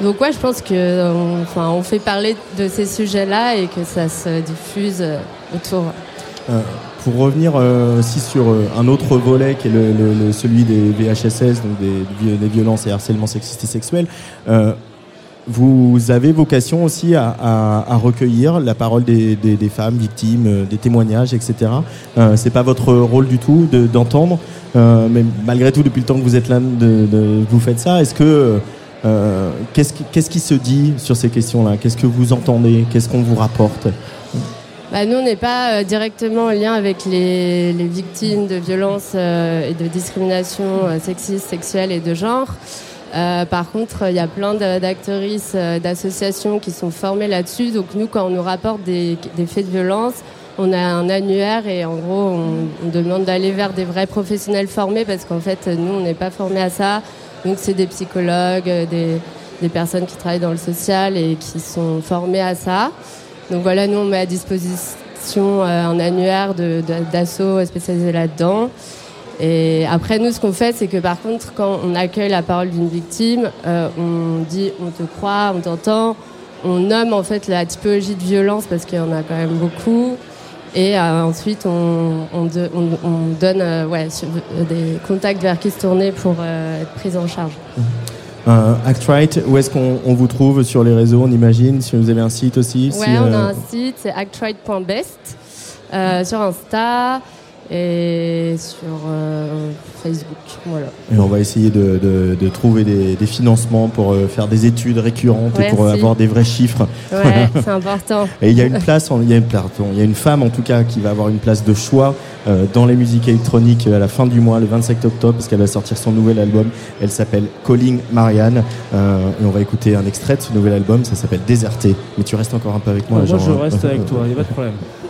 donc ouais, je pense que on, enfin, on fait parler de ces sujets-là et que ça se diffuse autour. Pour revenir euh, aussi sur un autre volet qui est le, celui des VHSS, donc des, des violences et harcèlements sexistes et sexuels, euh, vous avez vocation aussi à, recueillir la parole des, femmes victimes, euh, des témoignages, etc. Euh, c'est pas votre rôle du tout de- d'entendre, euh, mais malgré tout, depuis le temps que vous êtes là, vous faites ça. Est-ce que euh, qu'est-ce qui, se dit sur ces questions-là? Qu'est-ce que vous entendez? Qu'est-ce qu'on vous rapporte? Bah, nous, on n'est pas euh, directement en lien avec les, les victimes de violences et de discrimination euh, sexiste, sexuelle et de genre. Euh, par contre, il y a plein d'actrices, euh, d'associations qui sont formées là-dessus. Donc nous, quand on nous rapporte des, des faits de violence, on a un annuaire et en gros, on, on demande d'aller vers des vrais professionnels formés parce qu'en fait, nous, on n'est pas formés à ça. Donc c'est des psychologues, euh, des, des personnes qui travaillent dans le social et qui sont formées à ça. Donc voilà, nous on met à disposition un annuaire d'assauts spécialisés là-dedans. Et après, nous, ce qu'on fait, c'est que par contre, quand on accueille la parole d'une victime, euh, on dit on te croit, on t'entend, on nomme en fait la typologie de violence parce qu'il y en a quand même beaucoup. Et euh, ensuite, on, on, de- on- on donne euh, ouais, sur- des contacts vers qui se tourner pour être prise en charge. Euh, Actrite, où est-ce qu'on on vous trouve sur les réseaux, on imagine Si vous avez un site aussi si, on a un site, c'est actrite.best sur Insta et sur euh, Facebook. Voilà. Et on va essayer de, de- de trouver des, des financements pour euh, faire des études récurrentes et pour Merci. avoir des vrais chiffres. Ouais, c'est important. Et il y a une place, il y a une, pardon, il y a une femme en tout cas qui va avoir une place de choix euh, dans les musiques électroniques à la fin du mois, le 25 octobre, parce qu'elle va sortir son nouvel album. Elle s'appelle Calling Marianne. Euh, et on va écouter un extrait de ce nouvel album, ça s'appelle Déserté. Mais tu restes encore un peu avec moi. Moi, genre, je euh, reste avec toi, il n'y a pas de problème.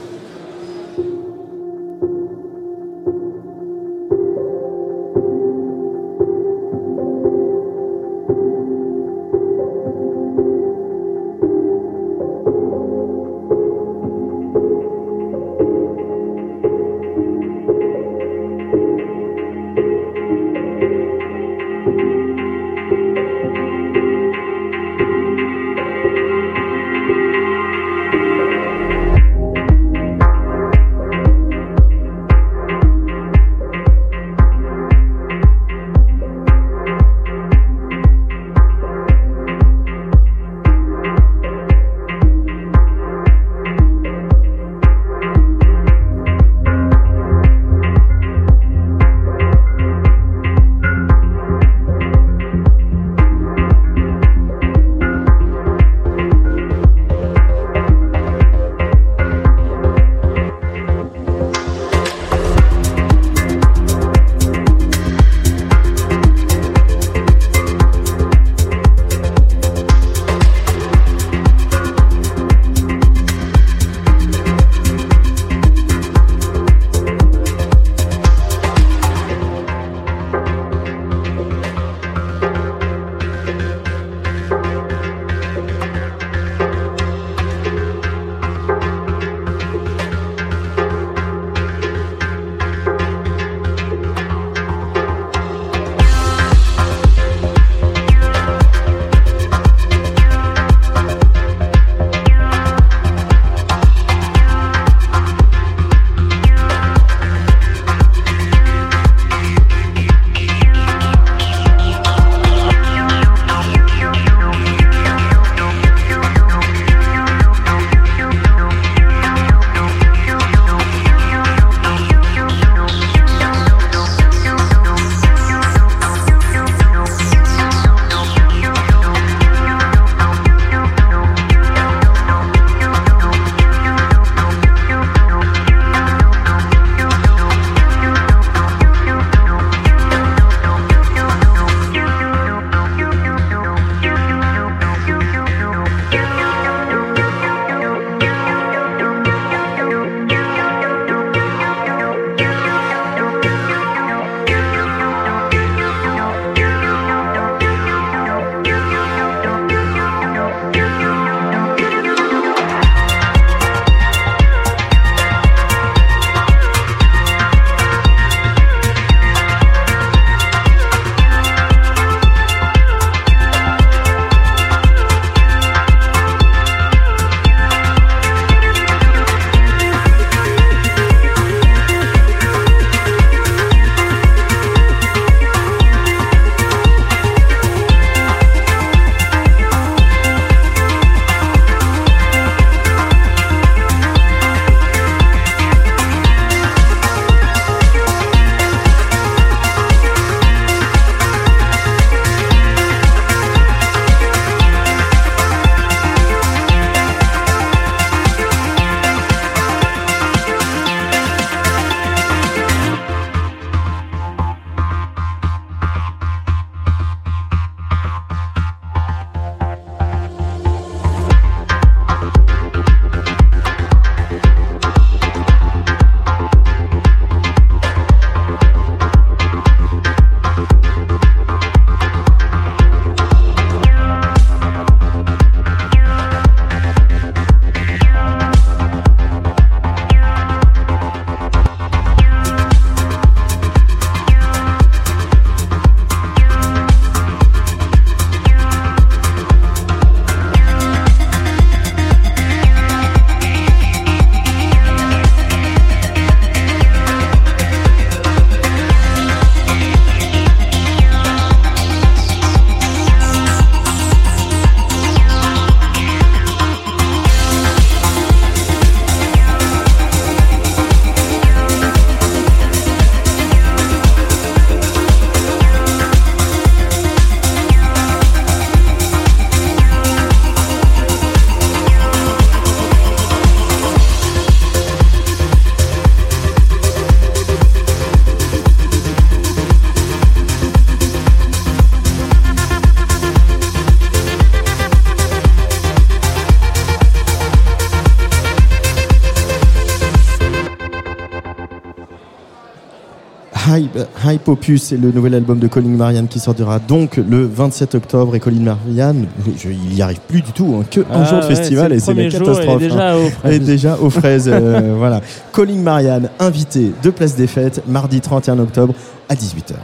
Hype, Opus, c'est le nouvel album de Colin Marianne qui sortira donc le 27 octobre. Et Colin Marianne, je- il y arrive plus du tout, hein, que un Ah jour de festival et c'est jour, catastrophe. est déjà hein. aux fraises. Et déjà aux fraises. euh, voilà. Colin Marianne, invité de Place des Fêtes, mardi 31 octobre à 18h.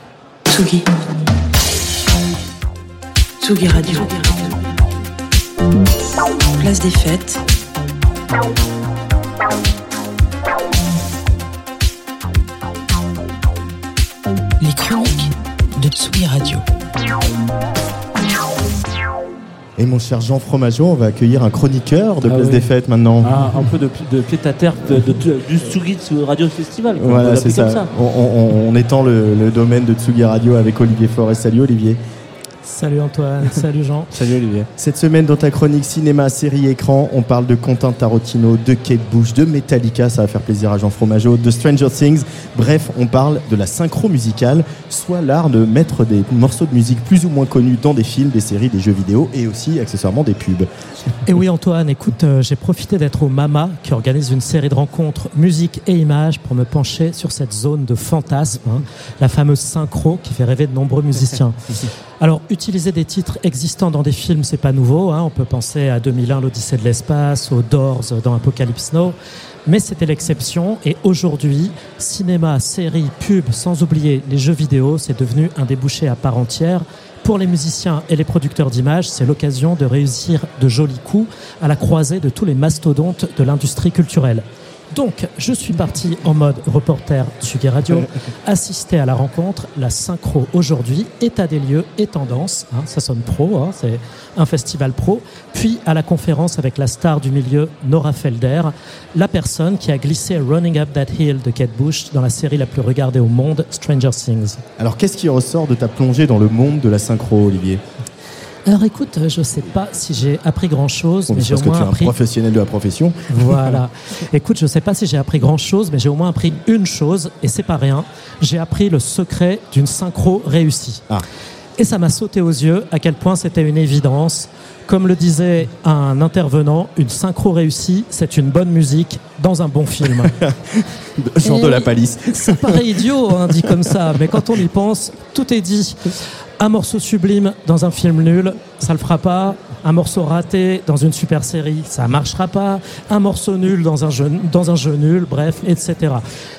Tsugi. Tsugi Radio. Place des fêtes. Et mon cher Jean Fromageau, on va accueillir un chroniqueur de Ah Place oui. des Fêtes maintenant. Ah, un peu de, de pied à terre de, du Tsugi Radio Festival. quoi. Voilà, c'est ça. comme On, on- on étend le, le domaine de Tsugi Radio avec Olivier Forest. Salut Olivier. Salut Antoine, salut Jean. Salut Olivier. Cette semaine, dans ta chronique cinéma, série, écran, on parle de Quentin Tarantino, de Kate Bush, de Metallica, ça va faire plaisir à Jean Fromageau, de Stranger Things. Bref, on parle de la synchro musicale, soit l'art de mettre des morceaux de musique plus ou moins connus dans des films, des séries, des jeux vidéo et aussi accessoirement des pubs. Et oui Antoine, écoute, euh, j'ai profité d'être au MAMA qui organise une série de rencontres musique et images pour me pencher sur cette zone de fantasme, hein, la fameuse synchro qui fait rêver de nombreux musiciens. Alors, utiliser des titres existants dans des films, c'est pas nouveau. hein. On peut penser à 2001, l'Odyssée de l'espace, aux Doors dans Apocalypse Now. Mais c'était l'exception. Et aujourd'hui, cinéma, séries, pub, sans oublier les jeux vidéo, c'est devenu un débouché à part entière. Pour les musiciens et les producteurs d'images, c'est l'occasion de réussir de jolis coups à la croisée de tous les mastodontes de l'industrie culturelle. Donc, je suis parti en mode reporter Tsugi Radio, assister à la rencontre, la synchro aujourd'hui, état des lieux et tendance, hein, ça sonne pro, hein, c'est un festival pro, puis à la conférence avec la star du milieu, Nora Felder, la personne qui a glissé Running Up That Hill de Kate Bush dans la série la plus regardée au monde, Stranger Things. Alors, qu'est-ce qui ressort de ta plongée dans le monde de la synchro, Olivier? Alors écoute, je sais pas si j'ai appris grand-chose, mais j'ai au Parce que tu moins es un professionnel de la profession. Voilà. Écoute, je sais pas si j'ai appris grand chose, mais j'ai au moins appris une chose, et c'est pas rien. J'ai appris le secret d'une synchro réussie. Ah. Et ça m'a sauté aux yeux à quel point c'était une évidence. Comme le disait un intervenant, une synchro réussie, c'est une bonne musique dans un bon film. Jean Et de la palisse. Ça paraît idiot, hein, dit comme ça, mais quand on y pense, tout est dit. Un morceau sublime dans un film nul, ça le fera pas. Un morceau raté dans une super série, ça marchera pas. Un morceau nul dans un jeu, dans un jeu nul, bref, etc.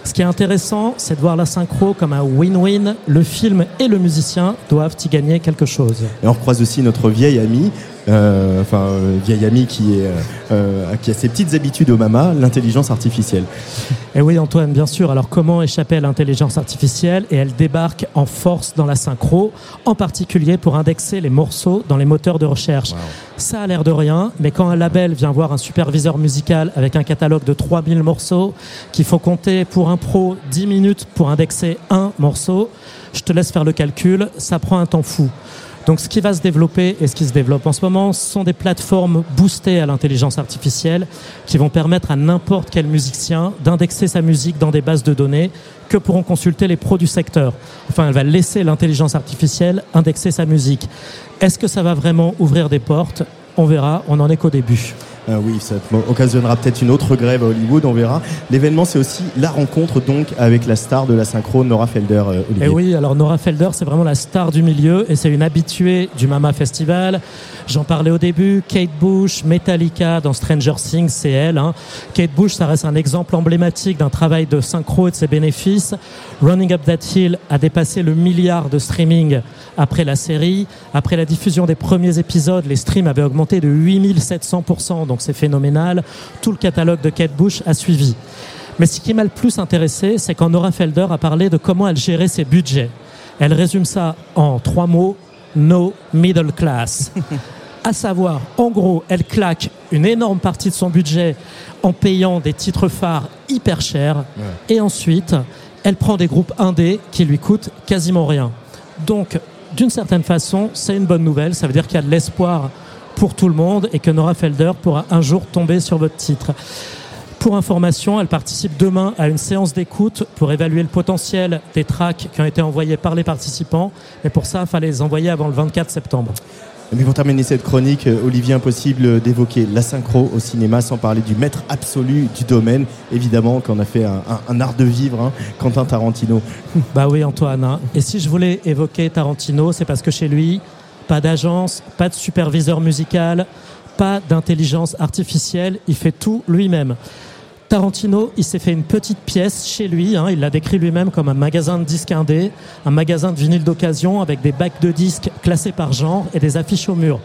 Ce qui est intéressant, c'est de voir la synchro comme un win-win. Le film et le musicien doivent y gagner quelque chose. Et on recroise aussi notre vieille amie, euh, enfin euh, vieille amie qui est euh, euh, qui a ses petites habitudes au mama, l'intelligence artificielle. Et oui, Antoine, bien sûr. Alors, comment échapper à l'intelligence artificielle? Et elle débarque en force dans la synchro, en particulier pour indexer les morceaux dans les moteurs de recherche. Ça a l'air de rien, mais quand un label vient voir un superviseur musical avec un catalogue de 3000 morceaux, qu'il faut compter pour un pro 10 minutes pour indexer un morceau, je te laisse faire le calcul, ça prend un temps fou. Donc ce qui va se développer et ce qui se développe en ce moment, sont des plateformes boostées à l'intelligence artificielle qui vont permettre à n'importe quel musicien d'indexer sa musique dans des bases de données que pourront consulter les pros du secteur. Enfin, elle va laisser l'intelligence artificielle indexer sa musique. Est-ce que ça va vraiment ouvrir des portes? On verra, on n'en est qu'au début. Euh, oui, ça occasionnera peut-être une autre grève à Hollywood, on verra. L'événement, c'est aussi la rencontre donc avec la star de la synchro, Nora Felder. euh. Et oui, alors Nora Felder, c'est vraiment la star du milieu et c'est une habituée du Mama Festival. J'en parlais au début, Kate Bush, Metallica dans Stranger Things, c'est elle. hein. Kate Bush, ça reste un exemple emblématique d'un travail de synchro et de ses bénéfices. Running Up That Hill a dépassé le milliard de streaming après la série. Après la diffusion des premiers épisodes, les streams avaient augmenté de 8700%, donc c'est phénoménal. Tout le catalogue de Kate Bush a suivi. Mais ce qui m'a le plus intéressé, c'est quand Nora Felder a parlé de comment elle gérait ses budgets. Elle résume ça en trois mots no middle class. à savoir, en gros, elle claque une énorme partie de son budget en payant des titres phares hyper chers, et ensuite, elle prend des groupes indés qui lui coûtent quasiment rien. Donc, d'une certaine façon, c'est une bonne nouvelle. Ça veut dire qu'il y a de l'espoir pour tout le monde et que Nora Felder pourra un jour tomber sur votre titre. Pour information, elle participe demain à une séance d'écoute pour évaluer le potentiel des tracks qui ont été envoyés par les participants. Mais pour ça, il fallait les envoyer avant le 24 septembre. Mais pour terminer cette chronique, euh, Olivier, impossible d'évoquer la synchro au cinéma sans parler du maître absolu du domaine, évidemment, qu'on a fait un, un- un art de vivre, hein, Quentin Tarantino. Bah oui, Antoine. hein. Et si je voulais évoquer Tarantino, c'est parce que chez lui, pas d'agence, pas de superviseur musical, pas d'intelligence artificielle. Il fait tout lui-même. Tarantino, il s'est fait une petite pièce chez lui. hein, il l'a décrit lui-même comme un magasin de disques indés, un magasin de vinyle d'occasion avec des bacs de disques classés par genre et des affiches au mur.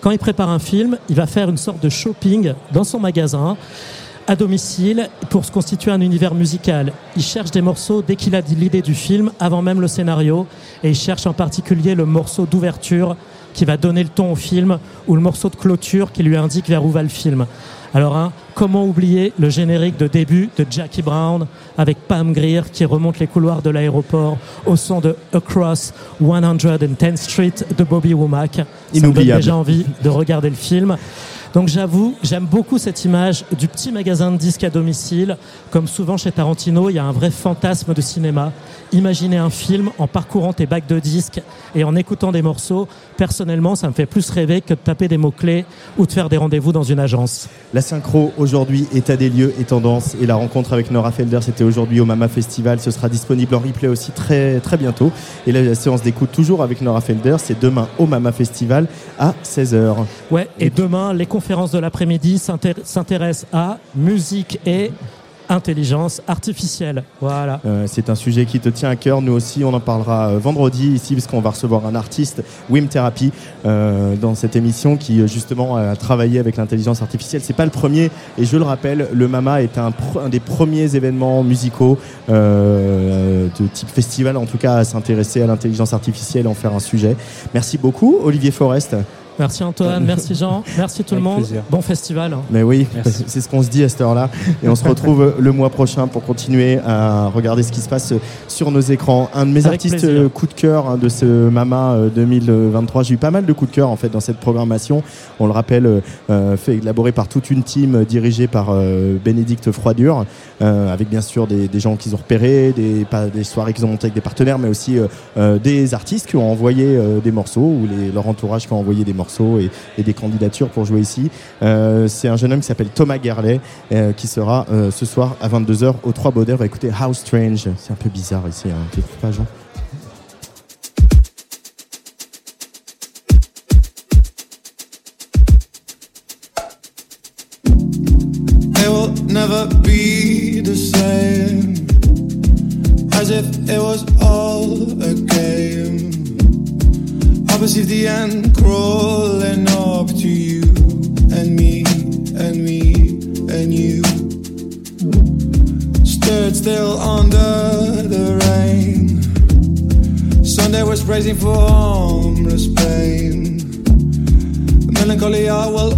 Quand il prépare un film, il va faire une sorte de shopping dans son magasin à domicile pour se constituer un univers musical. Il cherche des morceaux dès qu'il a l'idée du film, avant même le scénario, et il cherche en particulier le morceau d'ouverture qui va donner le ton au film, ou le morceau de clôture qui lui indique vers où va le film. Alors, hein, comment oublier le générique de début de Jackie Brown avec Pam Grier qui remonte les couloirs de l'aéroport au son de Across 110th Street de Bobby Womack? Ça me donne Inoubliable. déjà envie de regarder le film. Donc j'avoue, j'aime beaucoup cette image du petit magasin de disques à domicile. Comme souvent chez Tarantino, il y a un vrai fantasme de cinéma. Imaginer un film en parcourant tes bacs de disques et en écoutant des morceaux. Personnellement, ça me fait plus rêver que de taper des mots-clés ou de faire des rendez-vous dans une agence. La synchro aujourd'hui, état des lieux et tendance. Et la rencontre avec Nora Felder, c'était aujourd'hui au Mama Festival. Ce sera disponible en replay aussi très, très bientôt. Et là, la séance d'écoute toujours avec Nora Felder, c'est demain au Mama Festival à 16h. Ouais, et demain, les conférences de l'après-midi s'intér- s'intéressent à musique et intelligence artificielle. Voilà. Euh, c'est un sujet qui te tient à cœur. Nous aussi, on en parlera euh, vendredi ici, parce qu'on va recevoir un artiste, Wim Therapy, euh, dans cette émission qui justement a travaillé avec l'intelligence artificielle. C'est pas le premier, et je le rappelle, le Mama est un, un des premiers événements musicaux de type festival, en tout cas, à s'intéresser à l'intelligence artificielle, en faire un sujet. Merci beaucoup, Olivier Forest. Merci Antoine, merci Jean, merci tout le monde. plaisir. Bon festival. Mais oui, c'est ce qu'on se dit à cette heure-là. Et on se retrouve le mois prochain pour continuer à regarder ce qui se passe sur nos écrans. Un de mes Avec artistes plaisir. euh, coup de cœur hein, de ce Mama euh, 2023. J'ai eu pas mal de coups de cœur en fait dans cette programmation. On le rappelle, euh, euh, fait élaboré par toute une team euh, dirigée par euh, Bénédicte Froidure, euh, avec bien sûr des, des gens qu'ils ont repérés, des, pas, des soirées qu'ils ont montées avec des partenaires, mais aussi euh, euh, des artistes qui ont envoyé euh, des morceaux ou les, leur entourage qui ont envoyé des morceaux et, des candidatures pour jouer ici. Euh, c'est un jeune homme qui s'appelle Thomas Gerlet euh, qui sera euh, ce soir à 22h au 3 Baudet. On va écouter How Strange. C'est un peu bizarre ici, hein. Tu pas, never be the same As if it was all a game I perceive the end crazy for homeless pain. The melancholy I will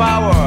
power.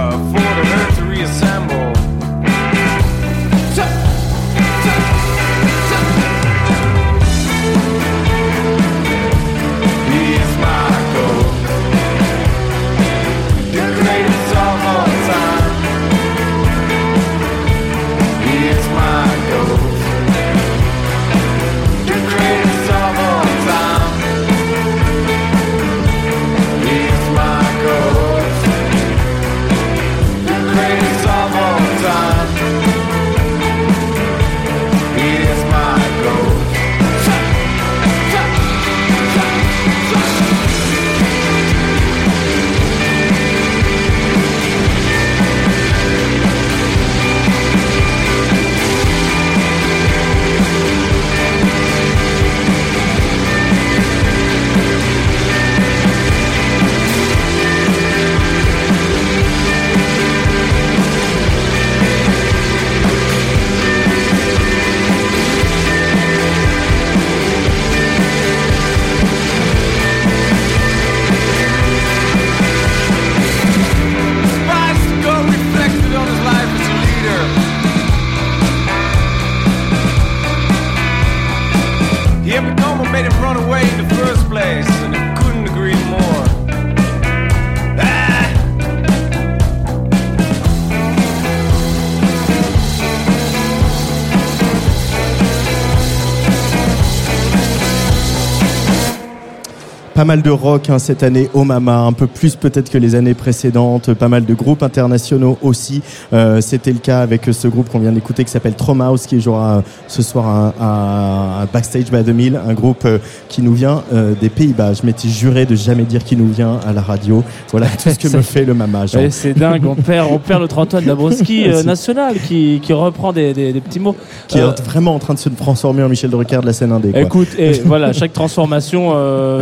Pas mal de rock hein, cette année au Mama, un peu plus peut-être que les années précédentes, pas mal de groupes internationaux aussi. Euh, C'était le cas avec ce groupe qu'on vient d'écouter qui s'appelle Trauma House qui jouera euh, ce soir à, Backstage by 2000, un groupe euh, qui nous vient euh, des Pays-Bas. Je m'étais juré de jamais dire qui nous vient à la radio. Voilà tout ce que me fait le Mama. Ouais, c'est dingue, on perd, on perd notre Antoine Dabrowski euh, national qui, qui reprend des, des- des petits mots. Qui est vraiment en train de se transformer en Michel Drucker de la scène indé. quoi. Écoute, et voilà, chaque transformation,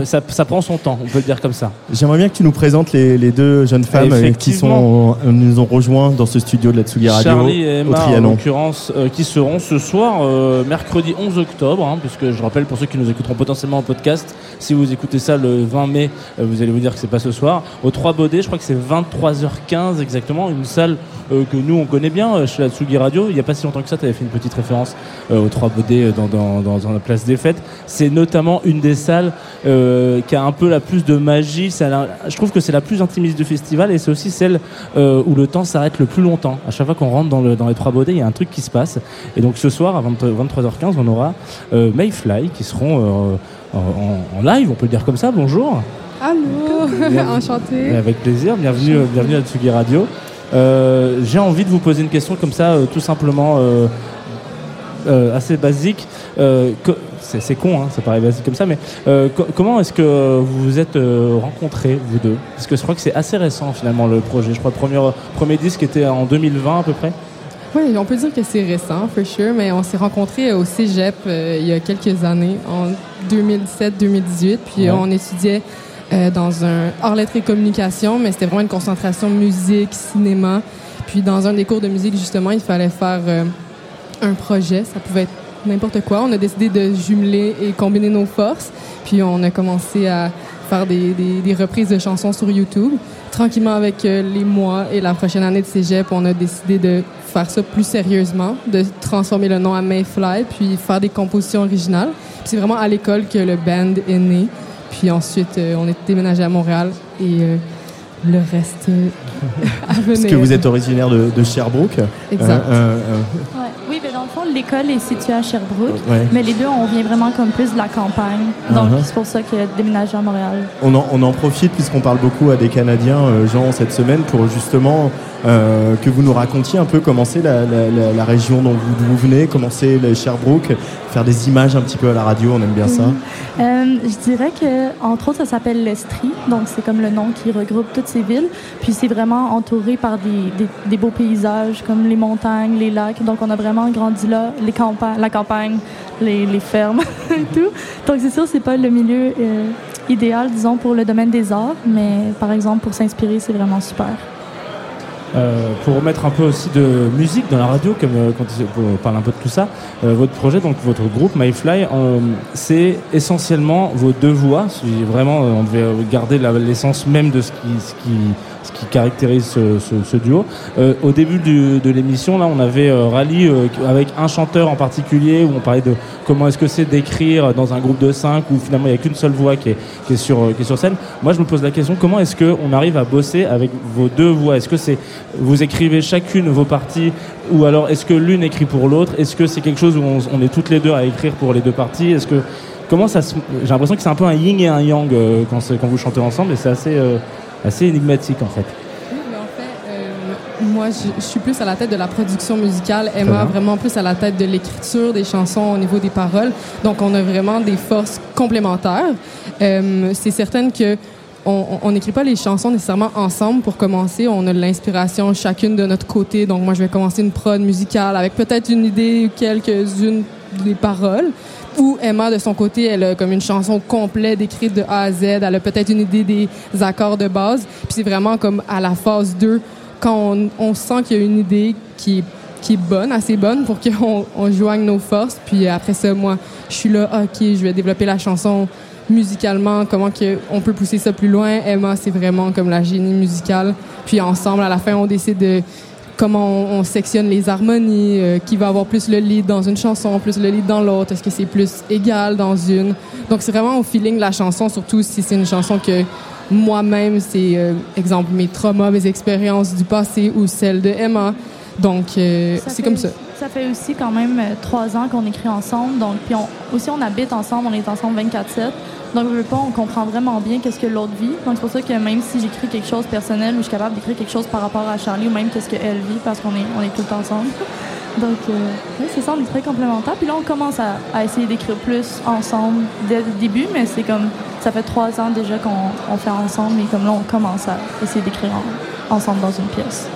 ça, ça prend son temps, on peut le dire comme ça. J'aimerais bien que tu nous présentes les, les deux jeunes femmes euh, qui sont, euh, nous ont rejoints dans ce studio de la Tsugi Radio Charlie et au Emma, en Trianon. l'occurrence, euh, qui seront ce soir, euh, mercredi 11 octobre, hein, puisque je rappelle pour ceux qui nous écouteront potentiellement en podcast, si vous écoutez ça le 20 mai, euh, vous allez vous dire que c'est pas ce soir. Au 3 Baudets, je crois que c'est 23h15 exactement, une salle que nous on connaît bien chez la Tsugi Radio. Il n'y a pas si longtemps que ça, tu avais fait une petite référence au 3 Baudets euh, dans, dans, dans, dans la place des fêtes. C'est notamment une des salles qui a un peu la plus de magie. Je trouve que c'est la plus intimiste du festival et c'est aussi celle euh, où le temps s'arrête le plus longtemps. À chaque fois qu'on rentre dans, le, dans les trois baudets, il y a un truc qui se passe. Et donc ce soir, à 20 23h15, on aura euh, Mayfly qui seront euh, en, en live, on peut le dire comme ça. Bonjour. Allô, enchanté. Avec plaisir, bienvenue, euh, bienvenue à Tsugi Radio. Euh, J'ai envie de vous poser une question comme ça, euh, tout simplement assez basique. C'est con, hein, ça paraît basique comme ça, mais euh, co- comment est-ce que vous vous êtes euh, rencontrés, vous deux? Parce que je crois que c'est assez récent finalement le projet. Je crois que le premier, premier disque était en 2020 à peu près. Oui, on peut dire que c'est récent, for sure, mais on s'est rencontrés au cégep euh, il y a quelques années, en 2017-2018, puis Ouais. on étudiait dans un hors lettres et communication, mais c'était vraiment une concentration musique, cinéma. Puis dans un des cours de musique, justement, il fallait faire un projet, ça pouvait être n'importe quoi. On a décidé de jumeler et combiner nos forces, puis on a commencé à faire des, des- des reprises de chansons sur YouTube. Tranquillement, avec euh, les mois et la prochaine année de cégep, on a décidé de faire ça plus sérieusement, de transformer le nom à Mayfly, puis faire des compositions originales. Puis c'est vraiment à l'école que le band est né. Puis ensuite, euh, on est déménagé à Montréal et euh, le reste à venir. Parce que vous êtes originaire de, de Sherbrooke. Exact. Euh, euh, euh, Ouais. Oui, mais dans le fond, l'école est située à Sherbrooke, Ouais. mais les deux, on vient vraiment comme plus de la campagne. Donc, Uh-huh. c'est pour ça qu'il a déménagé à Montréal. on, en, on en profite puisqu'on parle beaucoup à des Canadiens, euh, Jean, cette semaine, pour justement euh, que vous nous racontiez un peu comment c'est la, la- la- la région dont vous, venez, comment c'est Sherbrooke, faire des images un petit peu à la radio, on aime bien ça. Euh, je dirais que, entre autres, ça s'appelle l'Estrie. Donc, c'est comme le nom qui regroupe toutes ces villes. Puis, c'est vraiment entouré par des, des- des beaux paysages comme les montagnes, les lacs. Donc, on a vraiment grandi là, les campa la campagne, les, fermes et tout. Donc, c'est sûr, c'est pas le milieu euh, idéal, disons, pour le domaine des arts. Mais, par exemple, pour s'inspirer, c'est vraiment super. Euh, pour remettre un peu aussi de musique dans la radio, euh, quand on parle un peu de tout ça, votre projet, donc votre groupe MyFly, c'est essentiellement vos deux voix. Vraiment on devait garder l'essence même de ce qui, ce qui caractérise ce, ce- ce duo. Euh, au début du- de l'émission, là, on avait euh, rallye euh, avec un chanteur en particulier où on parlait de comment est-ce que c'est d'écrire dans un groupe de cinq où finalement il n'y a qu'une seule voix qui est, qui est sur, euh, qui est sur scène. Moi, je me pose la question comment est-ce qu'on arrive à bosser avec vos deux voix? Est-ce que c'est vous écrivez chacune vos parties ou alors est-ce que l'une écrit pour l'autre? Est-ce que c'est quelque chose où on, on est toutes les deux à écrire pour les deux parties? Est-ce que comment ça se- J'ai l'impression que c'est un peu un yin et un yang euh, quand, quand vous chantez ensemble et c'est assez euh, assez énigmatique en fait. Euh, Moi, je, je suis plus à la tête de la production musicale. Emma, vraiment plus à la tête de l'écriture des chansons au niveau des paroles. Donc, on a vraiment des forces complémentaires. Euh, c'est certain que on n'écrit pas les chansons nécessairement ensemble pour commencer. On a de l'inspiration chacune de notre côté. Donc, moi, je vais commencer une prod musicale avec peut-être une idée ou quelques-unes des paroles. Ou Emma, de son côté, elle a comme une chanson complète écrite de A à Z. Elle a peut-être une idée des accords de base. Puis c'est vraiment comme à la phase 2, quand on, on sent qu'il y a une idée qui est, qui est bonne, assez bonne, pour qu'on on joigne nos forces. Puis après ça, moi, je suis là, OK, je vais développer la chanson musicalement, comment que on peut pousser ça plus loin. Emma, c'est vraiment comme la génie musicale. Puis ensemble, à la fin, on décide de comment on, on sectionne les harmonies, euh, qui va avoir plus le lead dans une chanson, plus le lead dans l'autre, est-ce que c'est plus égal dans une? Donc c'est vraiment au feeling de la chanson, surtout si c'est une chanson que moi-même, c'est euh, exemple mes traumas, mes expériences du passé ou celles de Emma. Donc euh, c'est comme ça. Ça fait aussi quand même euh, trois ans qu'on écrit ensemble. Donc, puis on, aussi, on habite ensemble, on est ensemble 24-7. Donc, je veux pas, on comprend vraiment bien qu'est-ce que l'autre vit. Donc, c'est pour ça que même si j'écris quelque chose personnel je suis capable d'écrire quelque chose par rapport à Charlie ou même qu'est-ce qu'elle vit parce qu'on est, on est tout ensemble. Donc, euh, oui, c'est ça, on est très complémentaires. Puis là, on commence à, essayer d'écrire plus ensemble dès le début, mais c'est comme, ça fait trois ans déjà qu'on on fait ensemble et comme là, on commence à essayer d'écrire en- ensemble dans une pièce.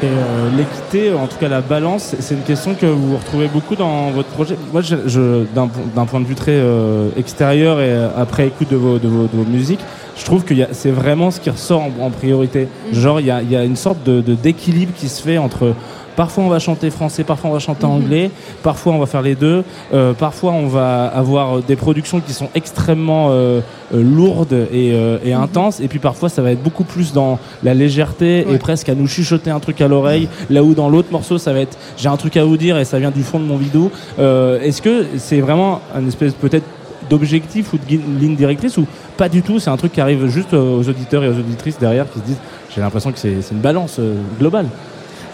Et euh, l'équité, en tout cas la balance, c'est une question que vous retrouvez beaucoup dans votre projet. Moi, je, je- d'un d'un point de vue très euh, extérieur et euh, après écoute de vos, de vos, de vos musiques, je trouve que c'est vraiment ce qui ressort en, en priorité. Genre, il y a, y a une sorte de de- d'équilibre qui se fait entre Parfois on va chanter français, parfois on va chanter anglais, parfois on va faire les deux, euh, parfois on va avoir des productions qui sont extrêmement euh, euh, lourdes et, euh, et intenses, et puis parfois ça va être beaucoup plus dans la légèreté et presque à nous chuchoter un truc à l'oreille, là où dans l'autre morceau ça va être j'ai un truc à vous dire et ça vient du fond de mon bidou. Est-ce que c'est vraiment un espèce peut-être d'objectif ou de ligne directrice ou pas du tout, c'est un truc qui arrive juste aux auditeurs et aux auditrices derrière qui se disent j'ai l'impression que c'est une balance globale.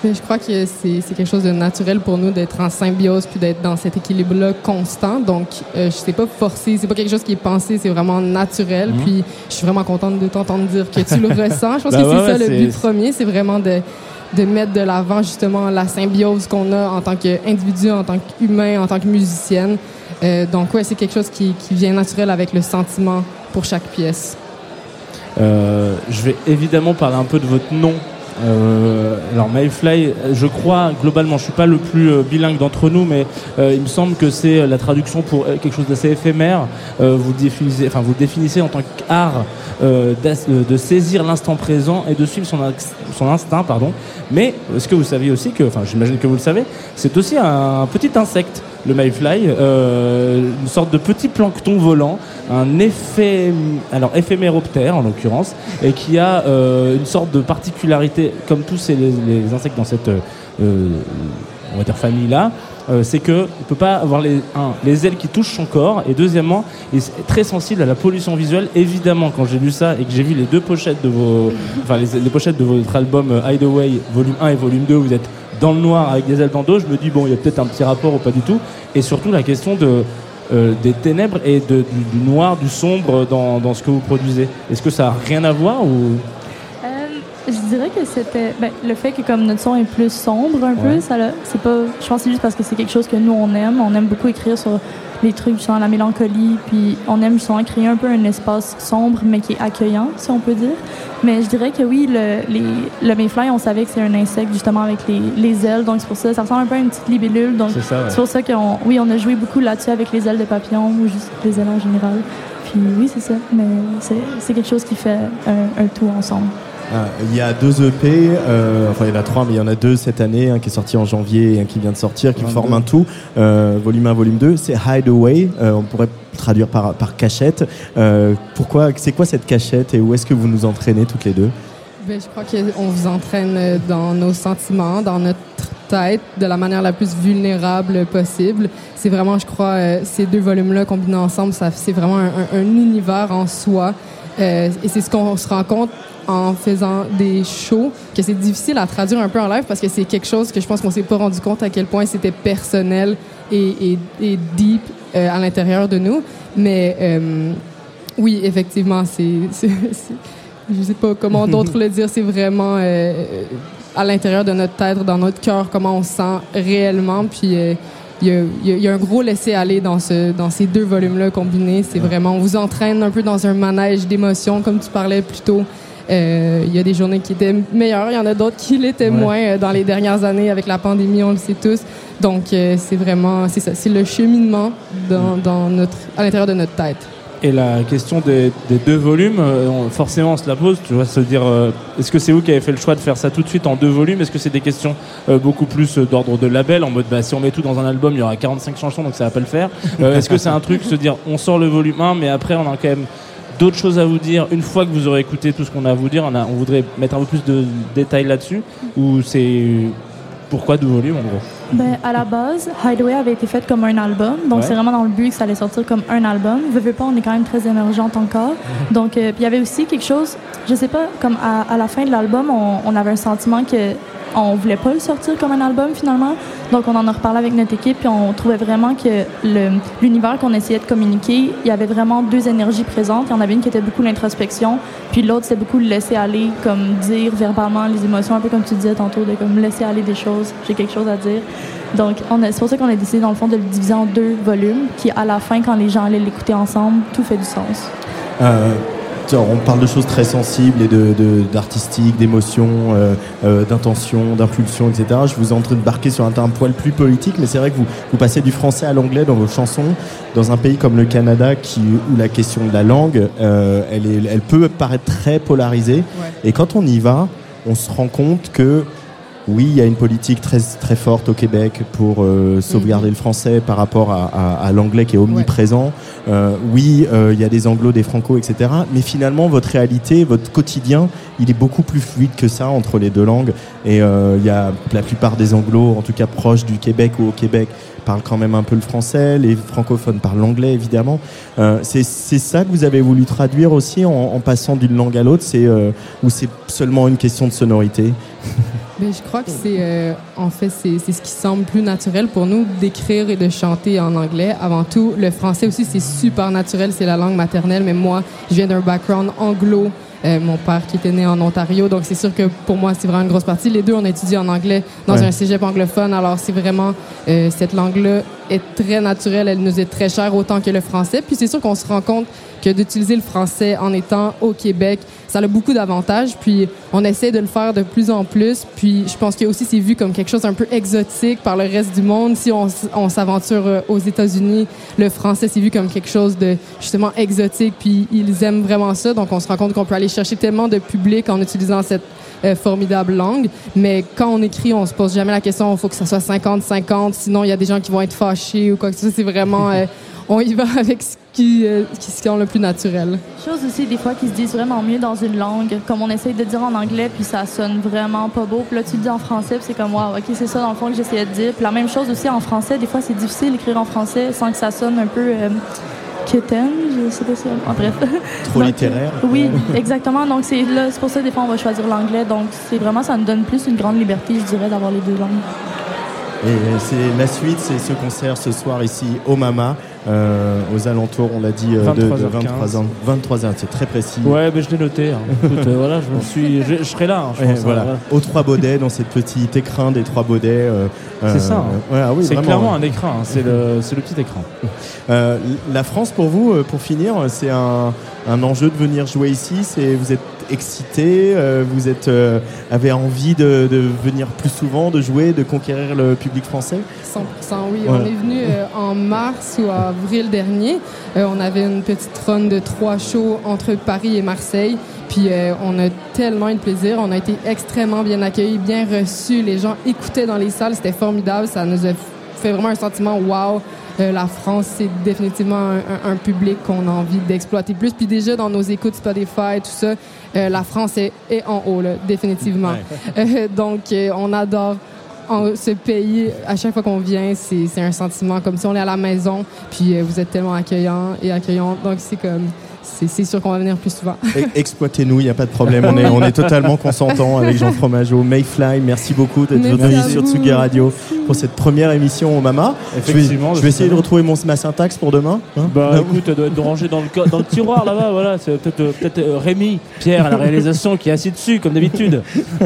Mais je crois que c'est quelque chose de naturel pour nous d'être en symbiose puis d'être dans cet équilibre-là constant. Donc, euh, je sais pas forcé, c'est pas quelque chose qui est pensé, c'est vraiment naturel. Mhm. Puis, je suis vraiment contente de t'entendre dire que tu le ressens. Je pense Bah que c'est ça le but premier, c'est vraiment de de mettre de l'avant justement la symbiose qu'on a en tant qu'individu, en tant qu'humain, en tant que musicienne. Euh, donc, ouais, c'est quelque chose qui, qui vient naturel avec le sentiment pour chaque pièce. Euh, je vais évidemment parler un peu de votre nom. Euh, alors Mayfly, je crois globalement, je suis pas le plus euh, bilingue d'entre nous, mais euh, il me semble que c'est la traduction pour quelque chose d'assez éphémère. Vous définissez, enfin vous définissez en tant qu'art de saisir l'instant présent et de suivre son instinct, pardon. Mais est-ce que vous saviez aussi que, enfin j'imagine que vous le savez, c'est aussi un petit insecte, le mayfly, euh, une sorte de petit plancton volant, un effet, alors éphéméroptère en l'occurrence, et qui a euh, une sorte de particularité, comme tous les, insectes dans cette, euh, famille là. euh, c'est que il peut pas avoir les, les ailes qui touchent son corps et deuxièmement il est très sensible à la pollution visuelle évidemment quand j'ai lu ça et que j'ai vu les deux pochettes de vos enfin les, pochettes de votre album Hideaway volume 1 et volume 2 vous êtes dans le noir avec des ailes dans dos je me dis bon il y a peut-être un petit rapport ou pas du tout et surtout la question de euh, des ténèbres et de, du, du noir du sombre dans, dans ce que vous produisez est-ce que ça a rien à voir ou? Euh, je dirais que c'était ben, le fait que comme notre son est plus sombre un Ouais. peu, ça c'est pas. Je pense que c'est juste parce que c'est quelque chose que nous on aime. On aime beaucoup écrire sur les trucs justement la mélancolie, puis on aime justement créer un peu un espace sombre mais qui est accueillant, si on peut dire. Mais je dirais que oui, le, les, le mayfly, on savait que c'est un insecte justement avec les, les ailes, donc c'est pour ça, ça ressemble un peu à une petite libellule. Donc C'est ouais. pour ça qu'on, oui, on a joué beaucoup là-dessus avec les ailes de papillon ou juste les ailes en général. Puis oui, c'est ça. Mais c'est, c'est quelque chose qui fait un, un tout ensemble. Ah, Il y a deux EP, euh, enfin il y en a trois, mais il y en a deux cette année, un qui est sorti en janvier et un qui vient de sortir, qui 22. forment un tout, euh, volume 1, volume 2. C'est Hideaway, euh, on pourrait traduire par, par cachette. Euh, pourquoi, c'est quoi cette cachette et où est-ce que vous nous entraînez toutes les deux? Ben, je crois qu'on vous entraîne euh, dans nos sentiments, dans notre tête, de la manière la plus vulnérable possible. C'est vraiment, je crois, euh, ces deux volumes-là combinés ensemble, c'est vraiment un, un- un univers en soi. Euh, et c'est ce qu'on se rend compte en faisant des shows, que c'est difficile à traduire un peu en live parce que c'est quelque chose que je pense qu'on s'est pas rendu compte à quel point c'était personnel et, et, et deep euh, à l'intérieur de nous. Mais euh, oui, effectivement, c'est, je sais pas comment d'autres le dire, c'est vraiment euh, à l'intérieur de notre tête, dans notre cœur, comment on se sent réellement. Puis il y, a, y y un gros laisser-aller dans, ce, dans ces deux volumes-là combinés. C'est vraiment, on vous entraîne un peu dans un manège d'émotions, comme tu parlais plus tôt. Euh, Il y a des journées qui étaient meilleures, il y en a d'autres qui l'étaient Ouais. moins euh, dans les dernières années avec la pandémie, on le sait tous. Donc euh, c'est vraiment, c'est ça, c'est le cheminement dans, dans notre, à l'intérieur de notre tête. Et la question des, des deux volumes, forcément on se la pose, tu vois, se dire, euh, est-ce que c'est vous qui avez fait le choix de faire ça tout de suite en deux volumes? Est-ce que c'est des questions euh, beaucoup plus d'ordre de label, en mode, bah, si on met tout dans un album, il y aura 45 chansons, donc ça va pas le faire Euh, Est-ce que c'est un truc, se dire, on sort le volume 1, mais après on a quand même d'autres choses à vous dire une fois que vous aurez écouté tout ce qu'on a à vous dire on, a, on voudrait mettre un peu plus de détails là-dessus ou c'est pourquoi deux volumes en gros? Ben, à la base, Hideaway avait été fait comme un album. Donc, Ouais. c'est vraiment dans le but que ça allait sortir comme un album. Veux, veux pas, on est quand même très émergente encore. Donc, euh, il y avait aussi quelque chose, je sais pas, comme à, à la fin de l'album, on, on avait un sentiment que on voulait pas le sortir comme un album finalement. Donc on en a reparlé avec notre équipe puis on trouvait vraiment que l'univers qu'on essayait de communiquer, il y avait vraiment deux énergies présentes. Il y en avait une qui était beaucoup l'introspection, puis l'autre c'est beaucoup le laisser aller, comme dire verbalement les émotions, un peu comme tu disais tantôt, de comme laisser aller des choses. J'ai quelque chose à dire. Donc c'est pour ça qu'on a décidé dans le fond de le diviser en deux volumes, qui à la fin quand les gens allaient l'écouter ensemble, tout fait du sens. Euh, on parle de choses très sensibles et de, de- d'artistique, d'émotion, euh, euh, d'intention, d'impulsion, etc. Je vous ai en train de barquer sur un terme poil plus politique, mais c'est vrai que vous, vous passez du français à l'anglais dans vos chansons, dans un pays comme le Canada qui, où la question de la langue, euh, elle, est, elle peut paraître très polarisée. Et quand on y va, on se rend compte que oui, il y a une politique très, très forte au Québec pour euh, sauvegarder le français par rapport à, à- à l'anglais qui est omniprésent. Euh, oui, euh, il y a des anglos, des franco, etc. Mais finalement, votre réalité, votre quotidien, il est beaucoup plus fluide que ça entre les deux langues. Et euh, il y a la plupart des anglos, en tout cas proches du Québec ou au Québec, parlent quand même un peu le français. Les francophones parlent l'anglais, évidemment. Euh, c'est ça que vous avez voulu traduire aussi en, passant d'une langue à l'autre, euh, ou c'est seulement une question de sonorité? Ben, je crois que c'est euh, en fait c'est ce qui semble plus naturel pour nous d'écrire et de chanter en anglais. Avant tout, le français aussi c'est super naturel, c'est la langue maternelle. Mais moi, je viens d'un background anglo. Euh, mon père qui était né en Ontario, donc c'est sûr que pour moi c'est vraiment une grosse partie. Les deux on étudie en anglais dans Ouais. un cégep anglophone, alors c'est vraiment euh, cette langue-là est très naturelle, elle nous est très chère autant que le français. Puis c'est sûr qu'on se rend compte que d'utiliser le français en étant au Québec, ça a beaucoup d'avantages. Puis on essaie de le faire de plus en plus. Puis je pense que aussi c'est vu comme quelque chose un peu exotique par le reste du monde. Si on, s'aventure euh, aux États-Unis, le français c'est vu comme quelque chose de justement exotique. Puis ils aiment vraiment ça. Donc on se rend compte qu'on peut aller chercher tellement de public en utilisant cette euh, formidable langue. Mais quand on écrit, on se pose jamais la question, il faut que ça soit 50-50, sinon il y a des gens qui vont être fâchés ou quoi que ce soit. C'est vraiment, euh, on y va avec ce qui, euh, qui est le plus naturel. Chose aussi des fois qui se disent vraiment mieux dans une langue, comme on essaye de dire en anglais, puis ça sonne vraiment pas beau. Puis là, tu le dis en français, puis c'est comme, wow, ok, c'est ça dans le fond que j'essayais de dire. Puis la même chose aussi en français, des fois c'est difficile d'écrire en français sans que ça sonne un peu euh, quétaine, je sais pas si. En bref. Trop Donc, littéraire. Oui, exactement. Donc c'est là, c'est pour ça des fois on va choisir l'anglais. Donc c'est vraiment, ça nous donne plus une grande liberté, je dirais, d'avoir les deux langues. Et c'est la suite, c'est ce concert ce soir ici au Mama, euh, aux alentours, on l'a dit, euh, de, de 23h15. 23 ans. 23 heures, c'est très précis. Ouais, mais je l'ai noté. hein. Écoute, euh, voilà, je me suis, je, je serai là. hein, je pense, hein, voilà. Aux trois baudets, dans cette petite écrin des trois baudets. euh, C'est euh, ça. hein. ouais, ah oui, c'est clairement un écran. hein. C'est le, c'est le petit écran. Euh, la France, pour vous, pour finir, c'est un, un enjeu de venir jouer ici. C'est vous êtes excité, euh, vous êtes euh, avez envie de, de venir plus souvent, de jouer, de conquérir le public français. 100%, oui. On est venu euh, en mars ou avril dernier. On avait une petite run de trois shows entre Paris et Marseille. Puis euh, on a tellement eu de plaisir. On a été extrêmement bien accueillis, bien reçus. Les gens écoutaient dans les salles. C'était formidable. Ça nous a fait vraiment un sentiment wow. euh, la France, c'est définitivement un, un- un public qu'on a envie d'exploiter plus. Puis déjà, dans nos écoutes Spotify, tout ça, euh, la France est, est en haut, là, définitivement. Euh, donc, euh, on adore en- ce pays. À chaque fois qu'on vient, c'est c'est un sentiment comme si on est à la maison. Puis euh, vous êtes tellement accueillants et accueillants. Donc, c'est comme... C'est c'est sûr qu'on va venir plus souvent. E- Exploitez-nous, il n'y a pas de problème. On est, on est totalement consentant avec Jean Fromageau. Mayfly, merci beaucoup d'être venu sur. Tsugi Radio pour cette première émission au Mama. Je vais, Effectivement, je vais essayer de retrouver mon, ma syntaxe pour demain. hein. Bah Non écoute, elle doit être rangée dans le, co- dans le tiroir là-bas, voilà. C'est peut-être euh, peut-être euh, Rémi, Pierre à la réalisation qui est assis dessus comme d'habitude.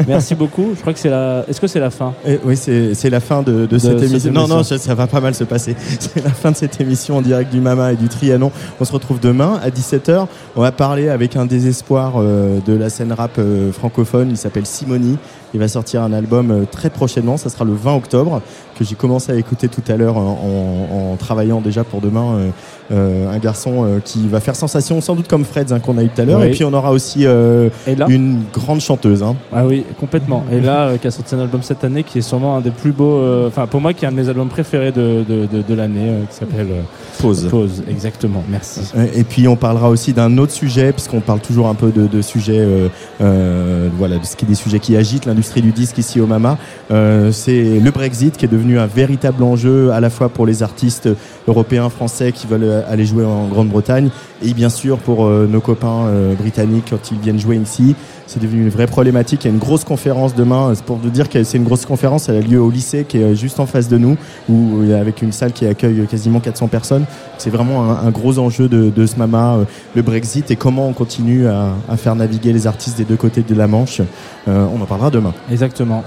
Merci beaucoup. Je crois que c'est la. Est-ce que c'est la fin Eh oui, c'est la fin de, de cette cette émission. Non, non, ça, ça va pas mal se passer. C'est la fin de cette émission en direct du Mama et du Trianon. On se retrouve demain à 17h. On va parler avec un désespoir euh, de la scène rap euh, francophone. Il s'appelle Simoni. Il va sortir un album euh, très prochainement. Ça sera le 20 octobre que j'ai commencé à écouter tout à l'heure en, en- travaillant déjà pour demain. euh, euh, un garçon euh, qui va faire sensation, sans doute comme Fred hein, qu'on a eu tout à l'heure. Oui. Et puis on aura aussi euh, une grande chanteuse. hein. Ah oui, complètement. Et là, euh, qui a sorti un album cette année qui est sûrement un des plus beaux. euh, Enfin, pour moi, qui est un de mes albums préférés de, de, de, de l'année, euh, qui s'appelle euh, Pause. Pause, exactement. Merci. Et puis on parlera aussi d'un autre sujet, puisqu'on parle toujours un peu de, sujets, euh, euh, voilà, de ce qui est des sujets qui agitent l'industrie du disque ici au Mama. Euh, c'est le Brexit qui est devenu un véritable enjeu à la fois pour les artistes européens, français qui veulent euh, aller jouer en Grande-Bretagne et bien sûr pour euh, nos copains euh, britanniques quand ils viennent jouer ici. C'est devenu une vraie problématique. Il y a une grosse conférence demain. C'est pour vous dire que c'est une grosse conférence. Elle a lieu au lycée qui est juste en face de nous, où, avec une salle qui accueille quasiment 400 personnes. C'est vraiment un, un gros enjeu de, de ce MAMA, le Brexit et comment on continue à, à faire naviguer les artistes des deux côtés de la Manche. Euh, on en parlera demain. Exactement.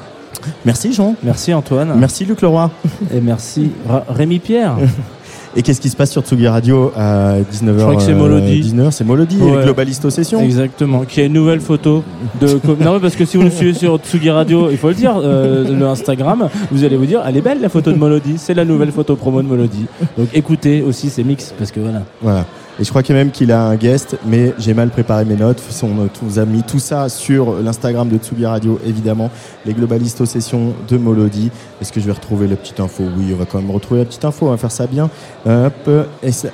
Merci Jean. Merci Antoine. Merci Luc Leroy. Et merci Rémi Pierre. Et qu'est-ce qui se passe sur Tsugi Radio à 19h Je crois que c'est Molody. 19 c'est Molody, Ouais. les Globalisto Session. Exactement. Qui a une nouvelle photo de. non, mais parce que si vous le suivez sur Tsugi Radio, il faut le dire, euh, le Instagram, vous allez vous dire, elle est belle la photo de Molody. C'est la nouvelle photo promo de Molody. Donc écoutez aussi ces mix parce que voilà. Voilà. Et je crois a même qu'il a un guest, mais j'ai mal préparé mes notes. On vous a mis tout ça sur l'Instagram de Tsugi Radio, évidemment. Les globalistes aux sessions de Molody. Est-ce que je vais retrouver la petite info? Oui, on va quand même retrouver la petite info. On va faire ça bien. Hop.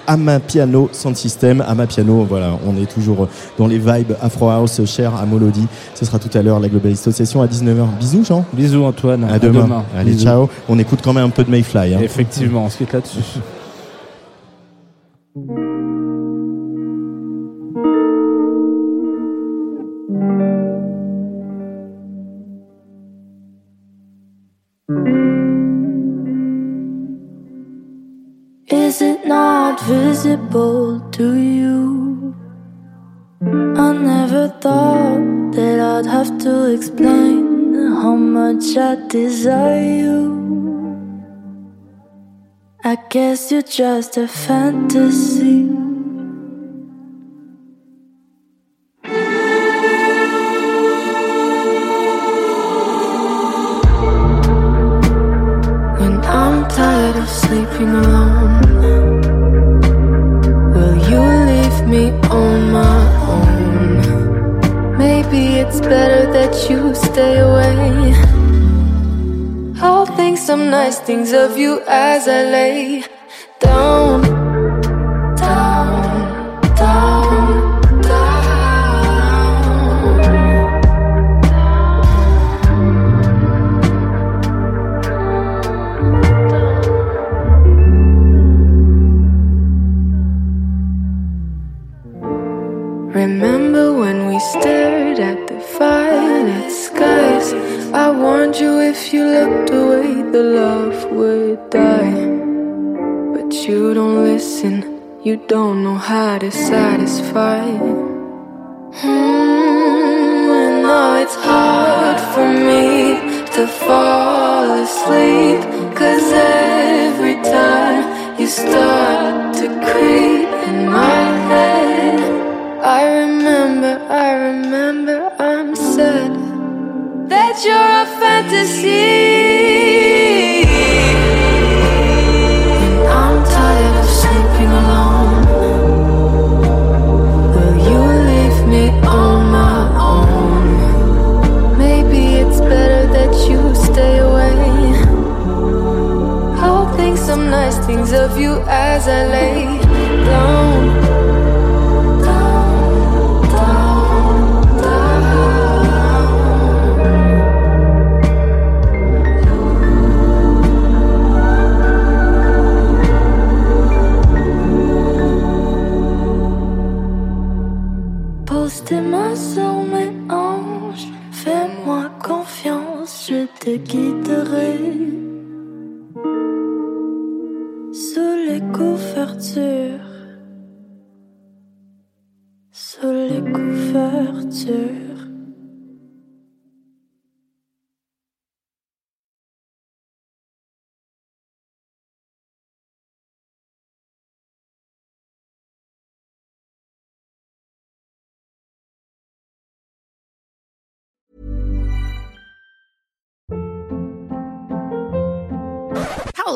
Ama Piano Sound System. Ama Piano, voilà. On est toujours dans les vibes Afro House, cher à Molody. Ce sera tout à l'heure, la globaliste aux sessions à 19h. Bisous, Jean. Bisous Antoine. À demain. Allez, Bisous. ciao. On écoute quand même un peu de Mayfly. hein. Effectivement, on se quitte là-dessus. visible to you? I never thought that I'd have to explain how much I desire you. I guess you're just a fantasy. When I'm tired of sleeping alone, me on my own? Maybe it's better that you stay away. I'll think some nice things of you as I lay down, you don't know how to satisfy. Hmm, and now it's hard for me to fall asleep. Cause every time you start to creep easily